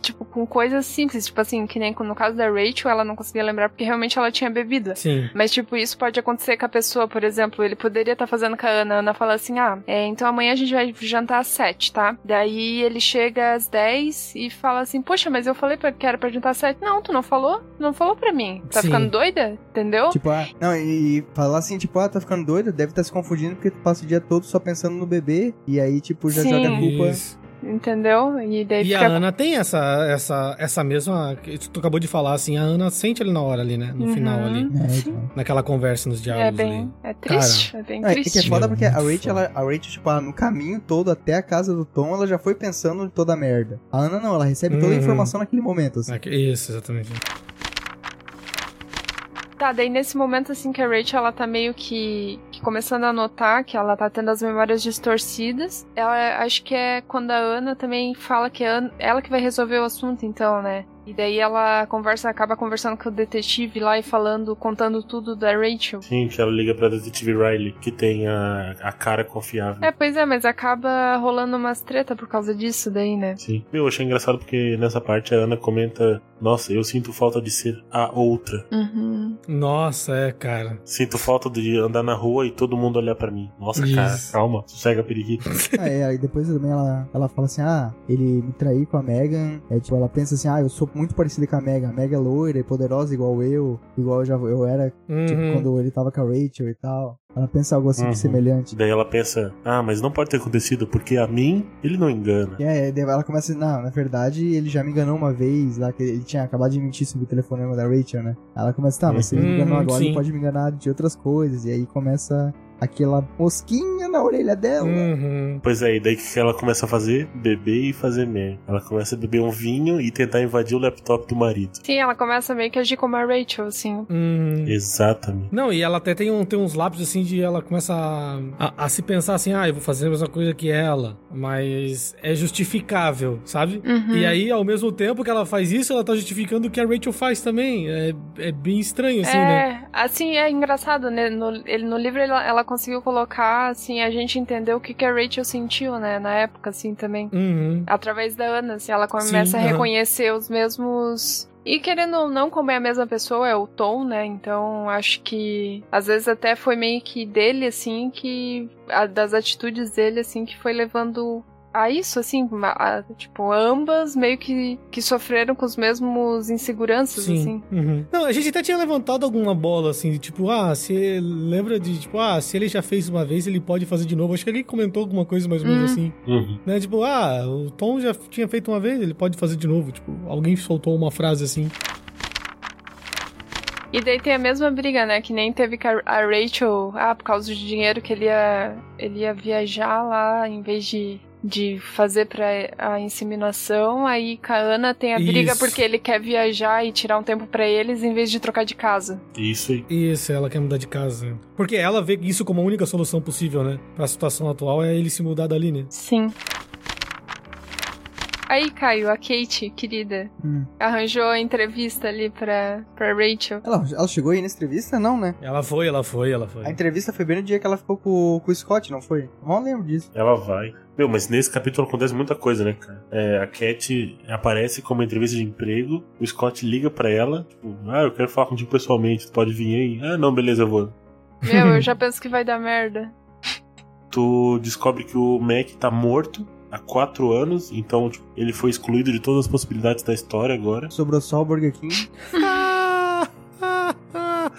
Tipo, com coisas simples. Tipo assim, que nem no caso da Rachel, ela não conseguia lembrar porque realmente ela tinha bebido. Sim. Mas, tipo, isso pode acontecer com a pessoa, por exemplo, ele poderia estar fazendo com a Ana. A Ana fala assim: ah, é, então amanhã a gente vai jantar às sete, tá? Daí ele chega às 10 e fala assim: poxa, mas eu falei pra, que era pra jantar às sete. Não, tu não falou? Não falou pra mim. Tá Sim. ficando doida? Entendeu? tipo, ah, não, e, falar assim, tipo, ah, tá ficando doida, deve estar se confundindo porque tu passa o dia todo só pensando no bebê, e aí, tipo, já Sim. joga a culpa... Isso. Entendeu? E daí E a fica. Ana tem essa, essa, essa mesma. que Tu acabou de falar assim, a Ana sente ali na hora ali, né? No Uhum. final ali. É, então. Naquela conversa nos É diálogos bem. ali. É triste. é bem Não, é que triste. é foda porque a Rachel, ela, a Rachel, tipo, no caminho todo até a casa do Tom, ela já foi pensando em toda a merda. A Ana não, ela recebe toda a Uhum. informação naquele momento, assim. Aqui- Isso, exatamente. Tá, daí nesse momento, assim, que a Rachel, ela tá meio que, que começando a notar que ela tá tendo as memórias distorcidas. Ela, acho que é quando a Ana também fala que é ela que vai resolver o assunto, então, né? E daí ela conversa, acaba conversando com o detetive lá e falando, contando tudo da Rachel. Sim, que ela liga pra detetive Riley, que tem a, a cara confiável. É, pois é, mas acaba rolando umas treta por causa disso daí, né? Sim. Meu, eu achei engraçado porque nessa parte a Ana comenta: Nossa, eu sinto falta de ser a outra. Uhum. Nossa, é, cara. Sinto falta de andar na rua e todo mundo olhar pra mim. Nossa, Isso. cara, calma, sossega periquito. Ah, é, aí depois também ela, ela fala assim, ah, ele me traiu com a Megan. É tipo, ela pensa assim, ah, eu sou muito parecida com a Megan. A Megan é loira e poderosa igual eu, igual eu já eu era, tipo, Uhum. quando ele tava com a Rachel e tal. Ela pensa algo assim Uhum. semelhante. Daí ela pensa: Ah, mas não pode ter acontecido porque a mim ele não engana. E é, daí ela começa assim, não, na verdade ele já me enganou uma vez lá, que ele tinha acabado de mentir sobre o telefonema da Rachel, né? Ela começa, tá, mas se ele me enganou Uhum, agora, sim. ele pode me enganar de outras coisas. E aí começa aquela mosquinha na orelha dela. Uhum. Pois é, e daí o que ela começa a fazer? Beber e fazer merda. Ela começa a beber um vinho e tentar invadir o laptop do marido. Sim, ela começa meio que a agir como a Rachel, assim. Uhum. Exatamente. Não, e ela até tem, um, tem uns lápis assim de ela começa a, a- a se pensar assim, ah, eu vou fazer a mesma coisa que ela, mas é justificável, sabe? Uhum. E aí, ao mesmo tempo que ela faz isso, ela tá justificando o que a Rachel faz também. É, é bem estranho, assim, né? é, assim, é engraçado, né? No, ele, no livro ela, ela conseguiu colocar, assim, a gente entendeu o que, que a Rachel sentiu, né? Na época, assim, também. Uhum. Através da Ana, assim, ela começa Sim, a reconhecer os mesmos. E querendo ou não, como é a mesma pessoa, é o Tom, né? Então acho que às vezes até foi meio que dele, assim, que. a- das atitudes dele, assim, que foi levando a isso, assim, ma- a- tipo, ambas meio que, que sofreram com os mesmos inseguranças, Sim. assim. Uhum. Não, a gente até tinha levantado alguma bola, assim, de tipo, ah, se lembra de, tipo, ah, se ele já fez uma vez, ele pode fazer de novo. Acho que ele comentou alguma coisa mais ou menos Hum. assim, Uhum. né? Tipo, ah, o Tom já tinha feito uma vez, ele pode fazer de novo. Tipo, alguém soltou uma frase assim. E daí tem a mesma briga, né? Que nem teve com a a Rachel, ah, por causa do dinheiro que ele ia, ele ia viajar lá em vez de, de fazer pra a inseminação. Aí com a Ana tem a briga Isso. porque ele quer viajar e tirar um tempo pra eles em vez de trocar de casa. Isso aí. Isso, ela quer mudar de casa. Porque ela vê isso como a única solução possível, né? Pra situação atual é ele se mudar dali, né? Sim. Aí, Caio, a Kate, querida, Hum. arranjou a entrevista ali pra, pra Rachel. Ela, ela chegou aí nessa entrevista? Não, né? Ela foi, ela foi, ela foi. A entrevista foi bem no dia que ela ficou com, com o Scott, não foi? Eu não lembro disso. Ela vai. Meu, mas nesse capítulo acontece muita coisa, né, cara? É, a Cat aparece como entrevista de emprego, o Scott liga pra ela, tipo, ah, eu quero falar contigo pessoalmente, tu pode vir aí? Ah, não, beleza, eu vou. Meu, eu já penso que vai dar merda. Tu descobre que o Mac tá morto há quatro anos, então tipo, ele foi excluído de todas as possibilidades da história agora. Sobrou só o Burger King.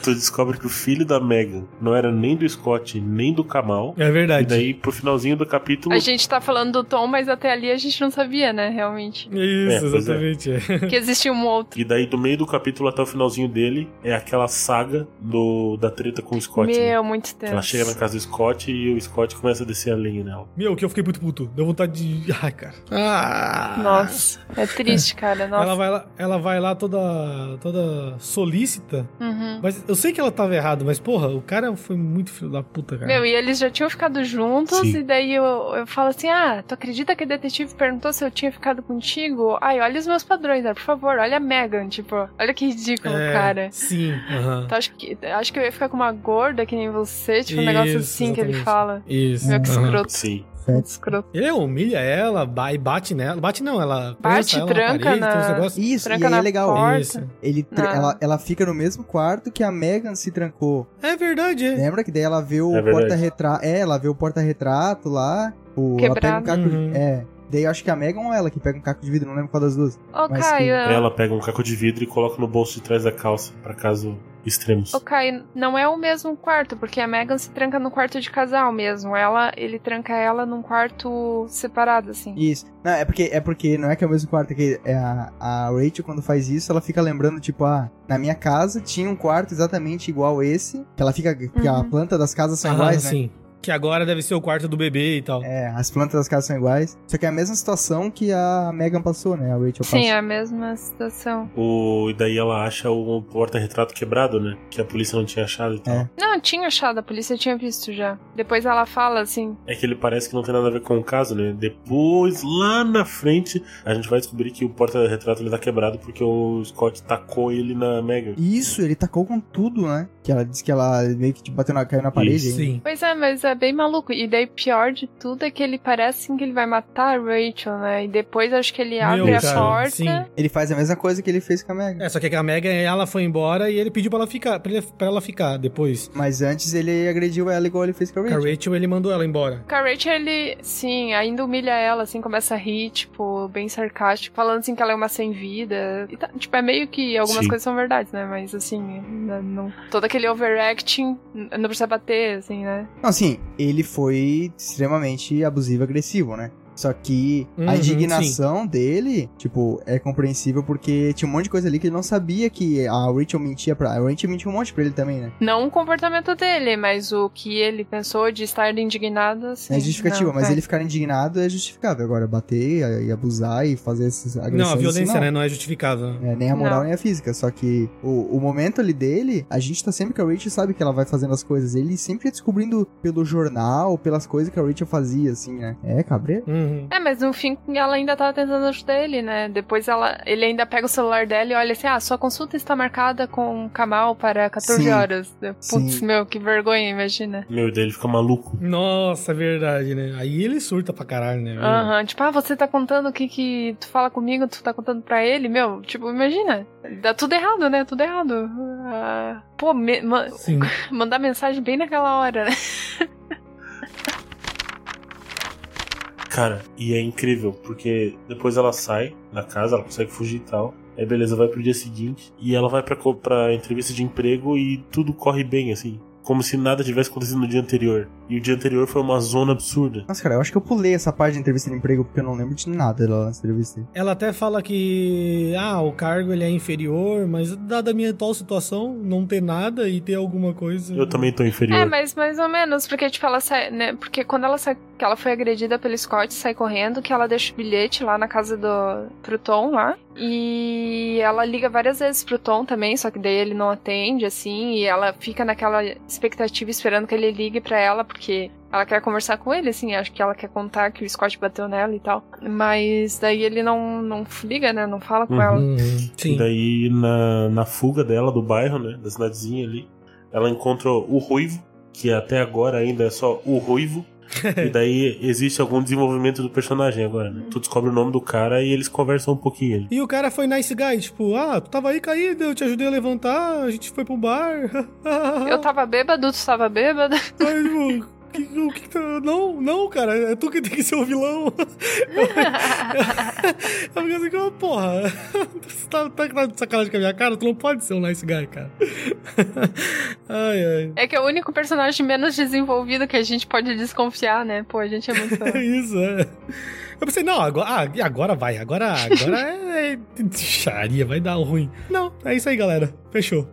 Tu descobre que o filho da Megan não era nem do Scott, nem do Kamal. É E verdade. daí, pro finalzinho do capítulo, A gente tá falando do Tom, mas até ali a gente não sabia, né, realmente. Isso, É, é. exatamente. é. Que existia um outro. E daí, do meio do capítulo até o finalzinho dele, é aquela saga do, da treta com o Scott. né? Meu, muito tenso. Ela chega na casa do Scott e o Scott começa a descer a lenha nela. Meu, que eu fiquei muito puto. Deu vontade de. Ai, cara. Ah. Nossa, é triste, cara. Nossa. Ela vai lá, ela vai lá toda, toda solícita. Uhum. Mas eu sei que ela tava errada, mas porra, o cara foi muito filho da puta, cara. Meu, e eles já tinham ficado juntos, Sim. e daí eu, eu falo assim: Ah, tu acredita que a detetive perguntou se eu tinha ficado contigo? Ai, olha os meus padrões, né? Por favor, olha a Megan, tipo, olha que ridículo, É, cara. Sim, aham. Então, acho, que, acho que eu ia ficar com uma gorda que nem você, tipo, um negócio Isso, assim que ele exatamente. fala. Isso. Meu, que aham. escroto. Sim. Muito escroto. Ele humilha ela, ba- e bate nela. Bate não, ela Bate, ela tranca na parede, na- tem. Isso, Tranca e aí na é legal. porta. Isso. Ele, tra- ela, ela fica no mesmo quarto que a Megan se trancou. É verdade, é. Lembra que daí ela vê o É porta-retrato. É, ela vê o porta-retrato lá. O, ela pega um caco Uhum. de. É. Daí eu acho que a Megan ou ela que pega um caco de vidro, não lembro qual das duas. Ô, Mas Caio, Ela pega um caco de vidro e coloca no bolso de trás da calça, pra caso extremos. ô, Caio, não é o mesmo quarto, porque a Megan se tranca no quarto de casal mesmo. Ela, ele tranca ela num quarto separado, assim. Isso. Não, é porque, é porque não é que é o mesmo quarto, é que é a, a Rachel, quando faz isso, ela fica lembrando, tipo, ah, na minha casa tinha um quarto exatamente igual esse, que ela fica. Porque a Uhum. planta das casas são Aham, iguais, né? Que agora deve ser o quarto do bebê e tal. É, as plantas das casas são iguais. Só que é a mesma situação que a Megan passou, né? A Rachel passou. Sim, é a mesma situação. O, e daí ela acha o porta-retrato quebrado, né? Que a polícia não tinha achado e tal. É. Não, tinha achado, a polícia tinha visto já. Depois ela fala assim. É que ele parece que não tem nada a ver com o caso, né? Depois, lá na frente, a gente vai descobrir que o porta-retrato ele tá quebrado porque o Scott tacou ele na Megan. Isso, ele tacou com tudo, né? Que ela disse que ela meio que bateu na, caiu na parede. Isso, hein? Sim. Pois é, mas é bem maluco. E daí, pior de tudo é que ele parece assim, que ele vai matar a Rachel, né? E depois acho que ele abre a cara, porta. sim. Ele faz a mesma coisa que ele fez com a Megan. É, só que a Megan, ela foi embora e ele pediu pra ela ficar, pra, ele- pra ela ficar depois. Mas antes ele agrediu ela igual ele fez com a Com a Rachel. Rachel, ele mandou ela embora. Com a Rachel, ele, sim, ainda humilha ela, assim, começa a rir, tipo, bem sarcástico, falando assim que ela é uma sem vida. E tá- tipo, é meio que algumas Sim. coisas são verdades, né? Mas assim, não, não- todo aquele overacting não precisa bater, assim, né? Não, assim, ele foi extremamente abusivo agressivo, né? Só que Uhum, a indignação dele, tipo, é compreensível porque tinha um monte de coisa ali que ele não sabia que a Rachel mentia pra. A Rachel mentiu um monte pra ele também, né? Não o comportamento dele, mas o que ele pensou de estar indignado, assim. É justificativa, não, mas é. ele ficar indignado é justificável. Agora, bater e abusar e fazer essas agressões. Não, a violência, isso não. né? Não é justificável. É, nem a moral Não. nem a física. Só que o, o momento ali dele, a gente tá sempre que a Rachel sabe que ela vai fazendo as coisas. Ele sempre ia descobrindo pelo jornal, pelas coisas que a Rachel fazia, assim, né? É, cabreiro. Uhum. É, mas no fim ela ainda tava tentando ajudar ele, né? Depois ela, ele ainda pega o celular dela e olha assim: ah, sua consulta está marcada com o Kamal para 14 Sim. horas. Putz, Sim. meu, que vergonha, imagina. Meu, daí ele fica maluco. Nossa, é verdade, né? Aí ele surta pra caralho, né? Aham, tipo, ah, você tá contando o que que tu fala comigo, tu tá contando pra ele, meu, tipo, imagina, dá tudo errado, né, tudo errado. Ah, pô, me- ma- Sim. mandar mensagem bem naquela hora, né? Cara, e é incrível, porque depois ela sai da casa, ela consegue fugir e tal. Aí beleza, vai pro dia seguinte. E ela vai pra, pra entrevista de emprego e tudo corre bem, assim. Como se nada tivesse acontecido no dia anterior. E o dia anterior foi uma zona absurda. Nossa, cara, eu acho que eu pulei essa parte de entrevista de emprego porque eu não lembro de nada lá nessa entrevista. Ela até fala que, ah, o cargo ele é inferior, mas dada a minha atual situação, não ter nada e ter alguma coisa. Eu também tô inferior. É, mas mais ou menos, porque, tipo, ela sai, né, porque quando ela sai, que ela foi agredida pelo Scott, sai correndo, que ela deixa o bilhete lá na casa do, pro Tom lá, e ela liga várias vezes pro Tom também, só que daí ele não atende, assim, e ela fica naquela expectativa esperando que ele ligue pra ela, porque ela quer conversar com ele, assim, acho que ela quer contar que o Scott bateu nela e tal, mas daí ele não, não liga, né, não fala com Uhum. ela. Uhum, E sim. daí, na, na fuga dela do bairro, né? Da cidadezinha ali, ela encontrou o Ruivo, que até agora ainda é só o Ruivo. e daí existe algum desenvolvimento do personagem agora, né? Tu descobre o nome do cara e eles conversam um pouquinho ali. E o cara foi nice guy, tipo, ah, tu tava aí caído, eu te ajudei a levantar, a gente foi pro bar. Eu tava bêbado, tu tava bêbado. Aí, tipo, que- o que, tá. Não, não, cara, é tu que tem que ser o vilão. Eu fiquei assim, "Ah, porra, você tá, tá de sacanagem com a minha cara? Tu não pode ser um nice guy, cara. Ai, ai. É que é o único personagem menos desenvolvido que a gente pode desconfiar, né? Pô, a gente é muito. É isso, é. Eu pensei, não, agora, ah, e agora vai, agora, agora é, é charia, vai dar ruim. Não, é isso aí, galera. Fechou.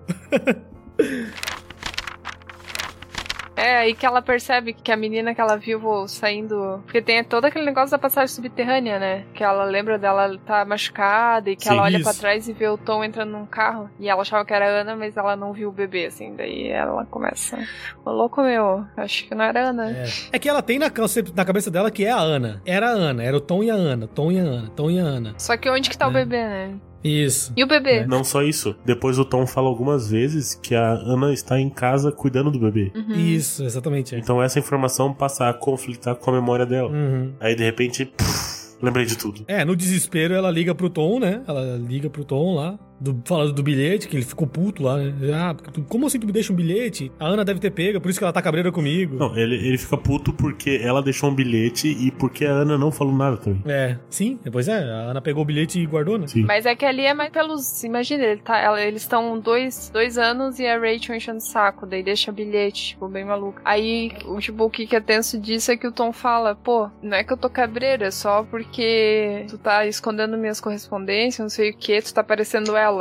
É, aí que ela percebe que a menina que ela viu saindo. Porque tem todo aquele negócio da passagem subterrânea, né? Que ela lembra dela tá machucada e que Sim, ela olha pra trás e vê o Tom entrando num carro. E ela achava que era a Ana, mas ela não viu o bebê, assim. Daí ela começa. Ô, louco meu, acho que não era Ana. É. É que ela tem na, na cabeça dela que é a Ana. Era a Ana, era o Tom e a Ana, Tom e a Ana, Tom e a Ana. Só que onde que tá o É. bebê, né? Isso. E o bebê? Não só isso. Depois o Tom fala algumas vezes que a Ana está em casa cuidando do bebê. Uhum. Isso, exatamente. é. Então essa informação passa a conflitar com a memória dela. Uhum. Aí de repente, puf, lembrei de tudo. É, no desespero ela liga pro Tom, né? Ela liga pro Tom lá, do, falando do bilhete, que ele ficou puto lá, né? Ah, como assim tu me deixa um bilhete? A Ana deve ter pego, por isso que ela tá cabreira comigo. Não, ele, ele fica puto porque ela deixou um bilhete e porque a Ana não falou nada também. É, sim, pois é, a Ana pegou o bilhete e guardou, né? Sim. Mas é que ali é mais pelos. Imagina, ele tá, ela- eles estão dois, dois anos e a Rachel enchendo o saco, daí deixa bilhete, tipo, bem maluco. Aí, o, tipo, o que que é tenso disso é que o Tom fala: pô, não é que eu tô cabreira, é só porque tu tá escondendo minhas correspondências, não sei o que, tu tá parecendo ela.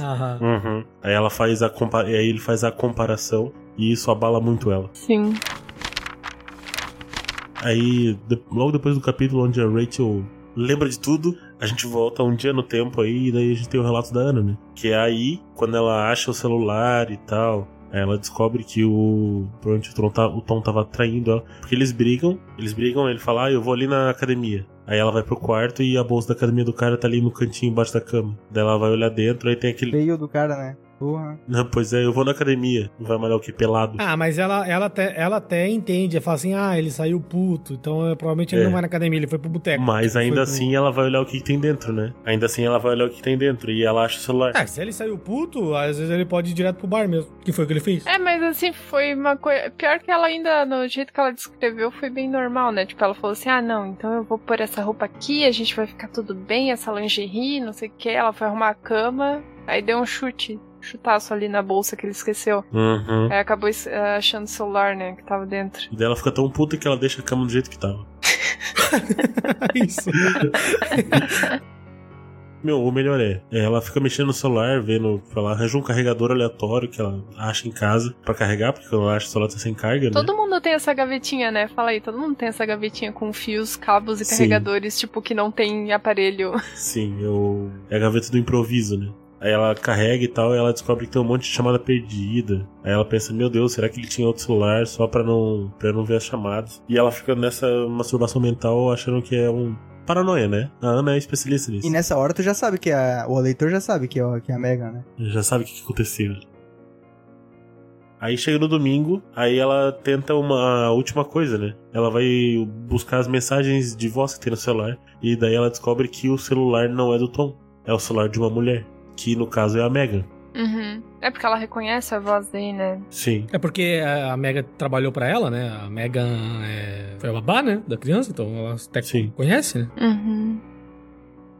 Aham. Uhum. Aí ela faz a compa e aí ele faz a comparação e isso abala muito ela. Sim. Aí, de- logo depois do capítulo onde a Rachel lembra de tudo, a gente volta um dia no tempo aí, e daí a gente tem o relato da Ana, né? Que é aí, quando ela acha o celular e tal, ela descobre que o. Provavelmente o Tom, tá, o Tom tava traindo ela. Porque eles brigam, eles brigam, ele fala, ah, eu vou ali na academia. Aí ela vai pro quarto e a bolsa da academia do cara tá ali no cantinho embaixo da cama. Daí ela vai olhar dentro, aí tem aquele. Feio do cara, né? Porra. Não, pois é, eu vou na academia. Vai malhar o que? Pelado. Ah, mas ela, ela, até, ela até entende. Ela fala assim: ah, ele saiu puto. Então é, provavelmente ele É. não vai na academia, ele foi pro boteco. Mas ainda Foi pro- assim ela vai olhar o que tem dentro, né? Ainda assim ela vai olhar o que tem dentro. E ela acha o celular. Ah, se ele saiu puto, às vezes ele pode ir direto pro bar mesmo. Que foi o que ele fez. É, mas assim, foi uma coisa. Pior que ela ainda, no jeito que ela descreveu, foi bem normal, né? Tipo, ela falou assim: ah, não, então eu vou pôr essa roupa aqui, a gente vai ficar tudo bem, essa lingerie, não sei o que. Ela foi arrumar a cama, aí deu um chute, chutaço ali na bolsa que ele esqueceu. Uhum. Aí acabou eh, achando o celular, né, que tava dentro. E daí ela fica tão puta que ela deixa a cama do jeito que tava. Isso. Meu, o melhor é, é, ela fica mexendo no celular, vendo, ela arranja um carregador aleatório que ela acha em casa pra carregar, porque ela acha que o celular tá sem carga, né? Todo mundo tem essa gavetinha, né? Fala aí, todo mundo tem essa gavetinha com fios, cabos e Sim. carregadores, tipo, que não tem aparelho. Sim, eu... é a gaveta do improviso, né? Aí ela carrega e tal, e ela descobre que tem um monte de chamada perdida. Aí ela pensa, meu Deus, será que ele tinha outro celular só pra não, pra não ver as chamadas? E ela fica nessa masturbação mental achando que é um paranoia, né? A Ana é especialista nisso. E nessa hora tu já sabe que a. O leitor já sabe que é, que é a Megan, né? Já sabe o que aconteceu. Aí chega no domingo, aí ela tenta uma última coisa, né? Ela vai buscar as mensagens de voz que tem no celular. E daí ela descobre que o celular não é do Tom. É o celular de uma mulher. Que no caso é a Megan. Uhum. É porque ela reconhece a voz dele, né? Sim. É porque a Mega trabalhou pra ela, né? A Megan é... foi a babá, né? Da criança, então ela até Sim. conhece, né? Uhum.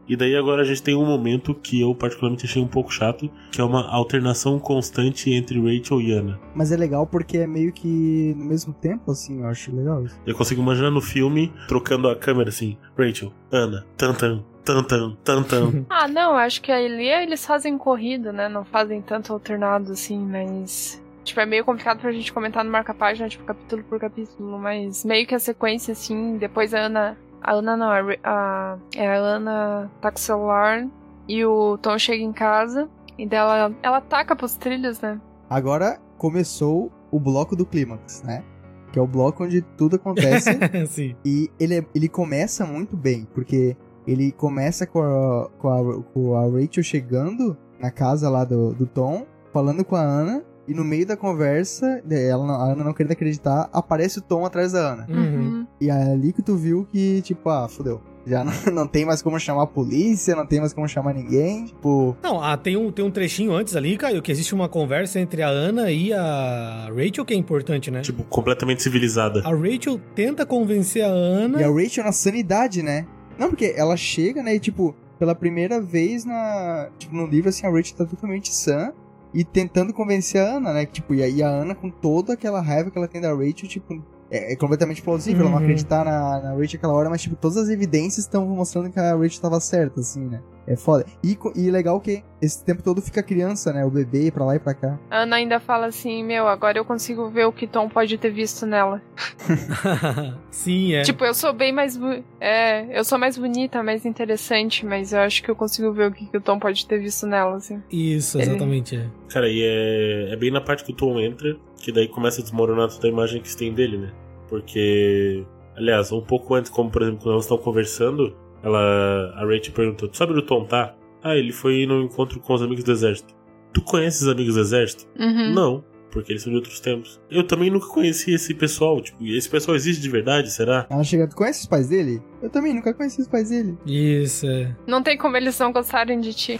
E daí agora a gente tem um momento que eu particularmente achei um pouco chato, que é uma alternação constante entre Rachel e Ana. Mas é legal porque é meio que no mesmo tempo, assim, eu acho legal isso. Eu consigo imaginar no filme trocando a câmera assim, Rachel, Ana, tantan, tantan, tantan. Ah, não, eu acho que ali eles fazem corrido, né? Não fazem tanto alternado assim, mas. Tipo, é meio complicado pra gente comentar no marca-página, tipo, capítulo por capítulo, mas meio que a sequência, assim, depois a Ana. A Ana não, a, Re- a, é a Ana tá com o celular e o Tom chega em casa e dela. Ela taca pros trilhos, né? Agora começou o bloco do clímax, né? Que é o bloco onde tudo acontece. Sim. E ele, é- ele começa muito bem, porque ele começa com a, com a, com a Rachel chegando na casa lá do, do Tom, falando com a Ana, e no meio da conversa, ela, não- a Ana não querendo acreditar, aparece o Tom atrás da Ana. Uhum. E é ali que tu viu que, tipo, ah, fodeu. Já não, não tem mais como chamar a polícia, não tem mais como chamar ninguém. Tipo, Não, ah, tem, um, tem um trechinho antes ali, Caio, que existe uma conversa entre a Ana e a Rachel, que é importante, né? tipo, completamente civilizada. A Rachel tenta convencer a Ana. E a Rachel na sanidade, né? Não, porque ela chega, né, e tipo, pela primeira vez na. Tipo, no livro, assim, a Rachel tá totalmente sã e tentando convencer a Ana, né? Tipo, e a, e a Ana, com toda aquela raiva que ela tem da Rachel, tipo. É, é completamente plausível ela não Uhum. acreditar na, na Rachel aquela hora, mas, tipo, todas as evidências estão mostrando que a Rachel tava certa, assim, né? É foda. E, e legal que esse tempo todo fica a criança, né? O bebê pra lá e pra cá. A Ana ainda fala assim: Meu, agora eu consigo ver o que Tom pode ter visto nela. Sim, é. Tipo, eu sou bem mais. É, eu sou mais bonita, mais interessante, mas eu acho que eu consigo ver o que, que o Tom pode ter visto nela, assim. Isso, Ele- exatamente. É. Cara, e é, é bem na parte que o Tom entra, que daí começa a desmoronar toda a imagem que se tem dele, né? Porque, aliás, um pouco antes, como por exemplo, quando elas estão conversando, ela, a Rachel perguntou: Tu sabe onde o Tom tá? Ah, ele foi no encontro com os amigos do exército. Tu conhece os amigos do exército? Uhum. Não, porque eles são de outros tempos. Eu também nunca conheci esse pessoal. Tipo, esse pessoal existe de verdade, será? Ela chega, tu conhece os pais dele? Eu também nunca conheci os pais dele. Isso, é. Não tem como eles não gostarem de ti.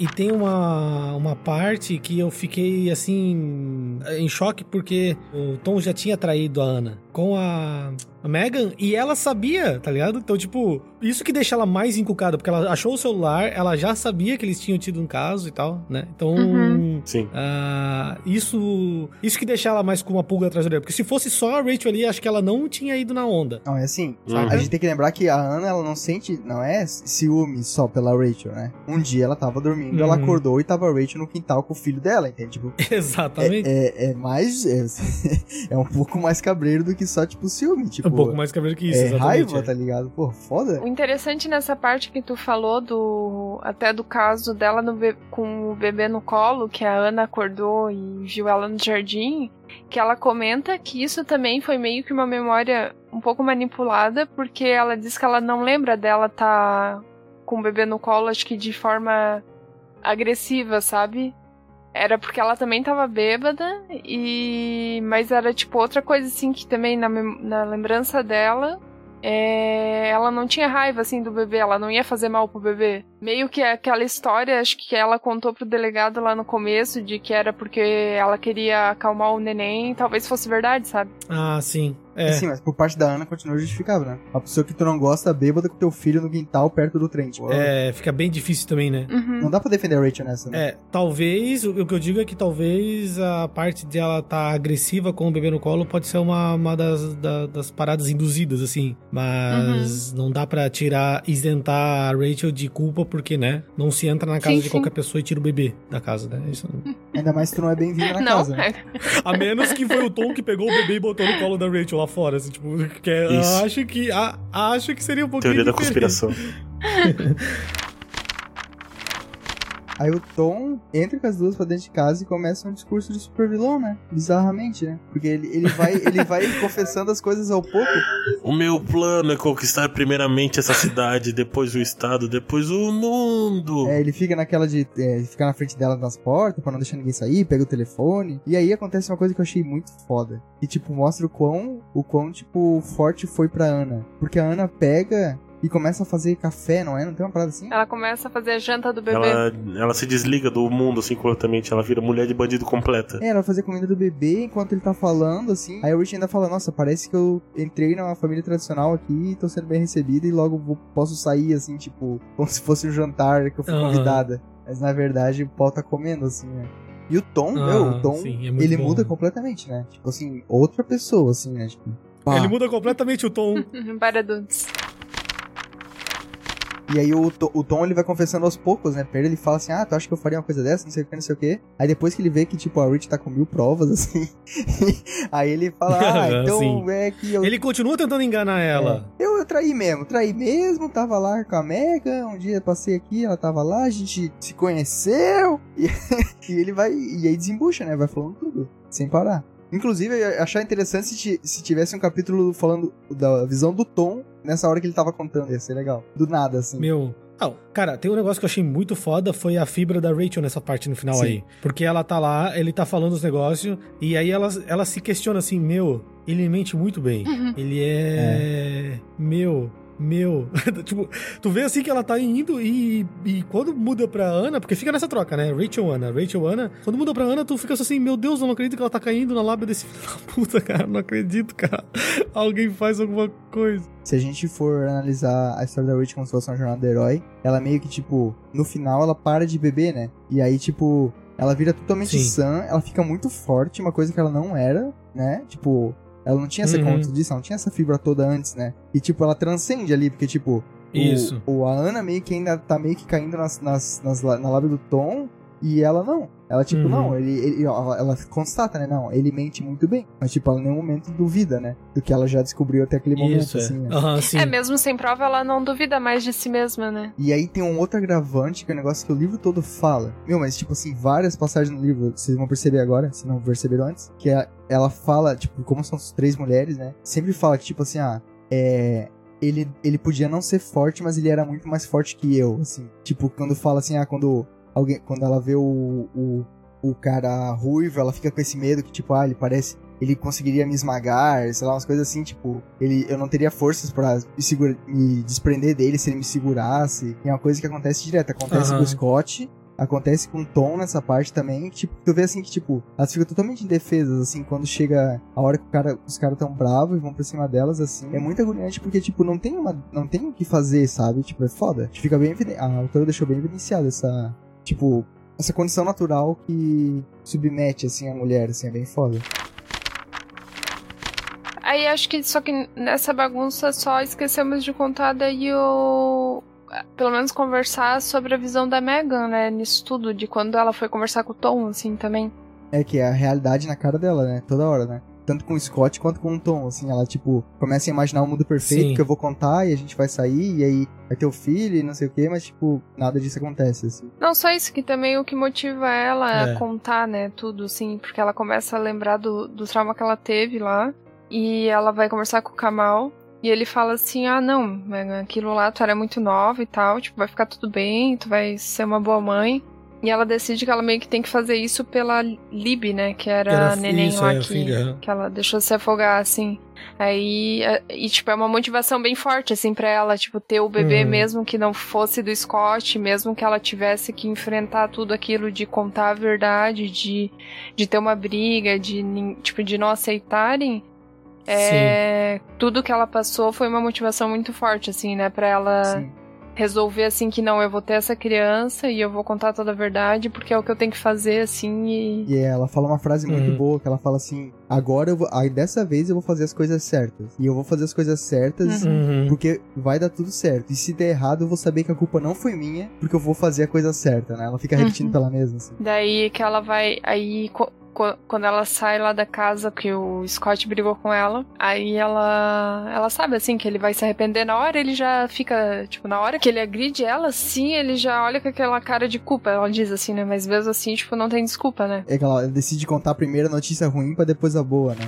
E tem uma, uma parte que eu fiquei assim em choque porque o Tom já tinha traído a Ana. Com a a Megan, e ela sabia, tá ligado? Então, tipo, isso que deixa ela mais encucada, porque ela achou o celular, ela já sabia que eles tinham tido um caso e tal, né? Então, Uhum. Sim. ah, isso isso que deixa ela mais com uma pulga atrás da orelha. Porque se fosse só a Rachel ali, acho que ela não tinha ido na onda. Não, é assim, Uhum. a gente tem que lembrar que a Ana, ela não sente, não é ciúme só pela Rachel, né? Um dia ela tava dormindo, ela Uhum. acordou e tava a Rachel no quintal com o filho dela, entende? Tipo, Exatamente. é, é mais, é, é um pouco mais cabreiro do que só, tipo, ciúme, tipo... um pouco mais cabelo que isso, é exatamente. raiva, tá ligado? Pô, foda. O interessante nessa parte que tu falou do até do caso dela no be- com o bebê no colo, que a Ana acordou e viu ela no jardim, que ela comenta que isso também foi meio que uma memória um pouco manipulada, porque ela diz que ela não lembra dela tá com o bebê no colo, acho que de forma agressiva, sabe? Era porque ela também tava bêbada e mas era tipo outra coisa assim que também na, na lembrança dela é, ela não tinha raiva assim do bebê, ela não ia fazer mal pro bebê. Meio que aquela história, acho que ela contou pro delegado lá no começo de que era porque ela queria acalmar o neném, talvez fosse verdade, sabe? Ah, sim. É. Sim, mas por parte da Ana continua justificável, né? Uma pessoa que tu não gosta bêbada com teu filho no quintal perto do trem. Tipo, É, fica bem difícil também, né? Uhum. Não dá pra defender a Rachel nessa, né? É, talvez, o que eu digo é que talvez a parte de ela estar agressiva com o bebê no colo pode ser uma, uma das, da- das paradas induzidas, assim. Mas não dá pra tirar, isentar a Rachel de culpa, porque, né? Não se entra na casa Sim, de sim. qualquer pessoa e tira o bebê da casa, né? Isso, Ainda mais que tu não é bem-vindo na não, casa. né? a menos que foi o Tom que pegou o bebê e botou no colo da Rachel lá fora, assim, tipo, que é- acho que a- acho que seria um pouquinho Teoria da diferente. conspiração. Aí o Tom entra com as duas pra dentro de casa e começa um discurso de super vilão, né? Bizarramente, né? Porque ele, ele vai, ele vai confessando as coisas ao pouco. O meu plano é conquistar primeiramente essa cidade, depois o estado, depois o mundo. É, ele fica naquela de é, ficar na frente dela nas portas pra não deixar ninguém sair, pega o telefone. E aí acontece uma coisa que eu achei muito foda. Que, tipo, mostra o quão, o quão, tipo, forte foi pra Ana. Porque a Ana pega e começa a fazer café, não é? Não tem uma parada assim? Ela começa a fazer a janta do bebê. Ela, ela se desliga do mundo assim completamente, ela vira mulher de bandido completa. É, ela fazer comida do bebê enquanto ele tá falando, assim. Aí o Rich ainda fala, nossa, parece que eu entrei numa família tradicional aqui, tô sendo bem recebida e logo vou- posso sair, assim, tipo, como se fosse um jantar que eu fui Aham. convidada. Mas na verdade o pau tá comendo, assim, né? E o Tom, Ah, meu, o Tom, sim, é ele bom. muda completamente, né? Tipo assim, outra pessoa, assim, né? Tipo, pá. Ele muda completamente o tom. Para adultos. E aí o, o Tom ele vai confessando aos poucos, né? Pra ele, fala assim, ah, tu acha que eu faria uma coisa dessa? Não sei o que, não sei o que. Aí depois que ele vê que, tipo, a Rich tá com mil provas, assim. aí ele fala, ah, então Sim. é que eu, Ele continua tentando enganar ela. eu, eu traí mesmo, traí mesmo, tava lá com a Mega, um dia passei aqui, ela tava lá, a gente se conheceu. E, e ele vai, e aí desembucha, né? Vai falando tudo, sem parar. Inclusive, eu ia achar interessante se, se tivesse um capítulo falando da visão do Tom nessa hora que ele tava contando, ia ser legal. Do nada, assim. Meu. Ah, cara, tem um negócio que eu achei muito foda, foi a fibra da Rachel nessa parte no final Sim. aí. Porque ela tá lá, ele tá falando os negócios, e aí ela, ela se questiona assim, meu, ele mente muito bem. Ele é. Meu. Meu. tipo, tu vê assim que ela tá indo e, e quando muda pra Ana, porque fica nessa troca, né? Rachel Ana, Rachel Ana. Quando muda pra Ana, tu fica assim, meu Deus, eu não acredito que ela tá caindo na lábia desse filho da puta, cara. Não acredito, cara. Alguém faz alguma coisa. Se a gente for analisar a história da Rich como se fosse uma jornada do herói, ela meio que, tipo, no final ela para de beber, né? E aí, tipo, ela vira totalmente Sim. sã, ela fica muito forte, uma coisa que ela não era, né? Tipo, ela não tinha essa, Uhum. como tu disse, ela não tinha essa fibra toda antes, né? E, tipo, ela transcende ali, porque, tipo, o- Isso. O, a Ana meio que ainda tá meio que caindo nas, nas, nas na lábia do Tom, e ela não. Ela, tipo, Uhum. não, ele, ele- ela, ela constata, né? Não, ele mente muito bem. Mas, tipo, ela em nenhum momento duvida, né? Do que ela já descobriu até aquele momento, Isso, é. assim, né? Aham, sim. É, mesmo sem prova, ela não duvida mais de si mesma, né? E aí tem um outro agravante, que é um negócio que o livro todo fala. Meu, mas tipo assim, várias passagens no livro, vocês vão perceber agora, se não perceberam antes, que é- ela fala, tipo, como são três mulheres, né? Sempre fala que, tipo assim, ah, é. Ele, ele podia não ser forte, mas ele era muito mais forte que eu, assim. Tipo, quando fala assim, ah, quando alguém. Quando ela vê o, o, o cara ruivo, ela fica com esse medo que, tipo, ah, ele parece. Ele conseguiria me esmagar, sei lá, umas coisas assim, tipo, ele, eu não teria forças pra me, segura, me desprender dele se ele me segurasse. E é uma coisa que acontece direto. Acontece Aham. com o Scott, acontece com o Tom nessa parte também, tipo, tu vê assim que, tipo, elas ficam totalmente indefesas, assim, quando chega a hora que o cara, os caras tão bravos e vão pra cima delas, assim. É muito agoniante porque, tipo, não tem uma. não tem o que fazer, sabe? Tipo, é foda. Fica bem. A autora deixou bem evidenciado essa. Tipo, essa condição natural que submete, assim, a mulher, assim, é bem foda. Aí acho que só que nessa bagunça só esquecemos de contar daí o. Pelo menos conversar sobre a visão da Megan, né? Nisso tudo, de quando ela foi conversar com o Tom, assim, também. É que é a realidade na cara dela, né? Toda hora, né? Tanto com o Scott quanto com o Tom, assim, ela, tipo, começa a imaginar um mundo perfeito Sim. que eu vou contar e a gente vai sair e aí vai ter o filho e não sei o que, mas, tipo, nada disso acontece, assim. Não só isso, que também o que motiva ela É. a contar, né, tudo, assim, porque ela começa a lembrar do, do trauma que ela teve lá, e ela vai conversar com o Kamal, e ele fala assim, ah, não, Megan, aquilo lá, tu era muito nova e tal, tipo, vai ficar tudo bem, tu vai ser uma boa mãe. E ela decide que ela meio que tem que fazer isso pela Lib, né, que era, Era a neném isso, lá é, que, filha. que ela deixou se afogar, assim. Aí, é- e tipo, é uma motivação bem forte, assim, pra ela, tipo, ter o bebê Uhum. mesmo que não fosse do Scott, mesmo que ela tivesse que enfrentar tudo aquilo de contar a verdade, de, de ter uma briga, de, tipo, de não aceitarem. É, tudo que ela passou foi uma motivação muito forte, assim, né, pra ela Sim. Resolver, assim, que não, eu vou ter essa criança e eu vou contar toda a verdade, porque é o que eu tenho que fazer, assim, e... E ela fala uma frase muito Uhum. boa, que ela fala assim, agora eu vou. Aí dessa vez eu vou fazer as coisas certas. E eu vou fazer as coisas certas. Uhum. Porque vai dar tudo certo. E se der errado, eu vou saber que a culpa não foi minha, porque eu vou fazer a coisa certa, né? Ela fica repetindo Uhum. pra ela mesma, assim. Daí que ela vai. Aí quando ela sai lá da casa que o Scott brigou com ela, aí ela. Ela sabe assim que ele vai se arrepender na hora, ele já fica. Tipo, na hora que ele agride ela, sim, ele já olha com aquela cara de culpa. Ela diz assim, né? Mas mesmo assim, tipo, não tem desculpa, né? É que ela decide contar a primeira notícia ruim pra depois a boa, né?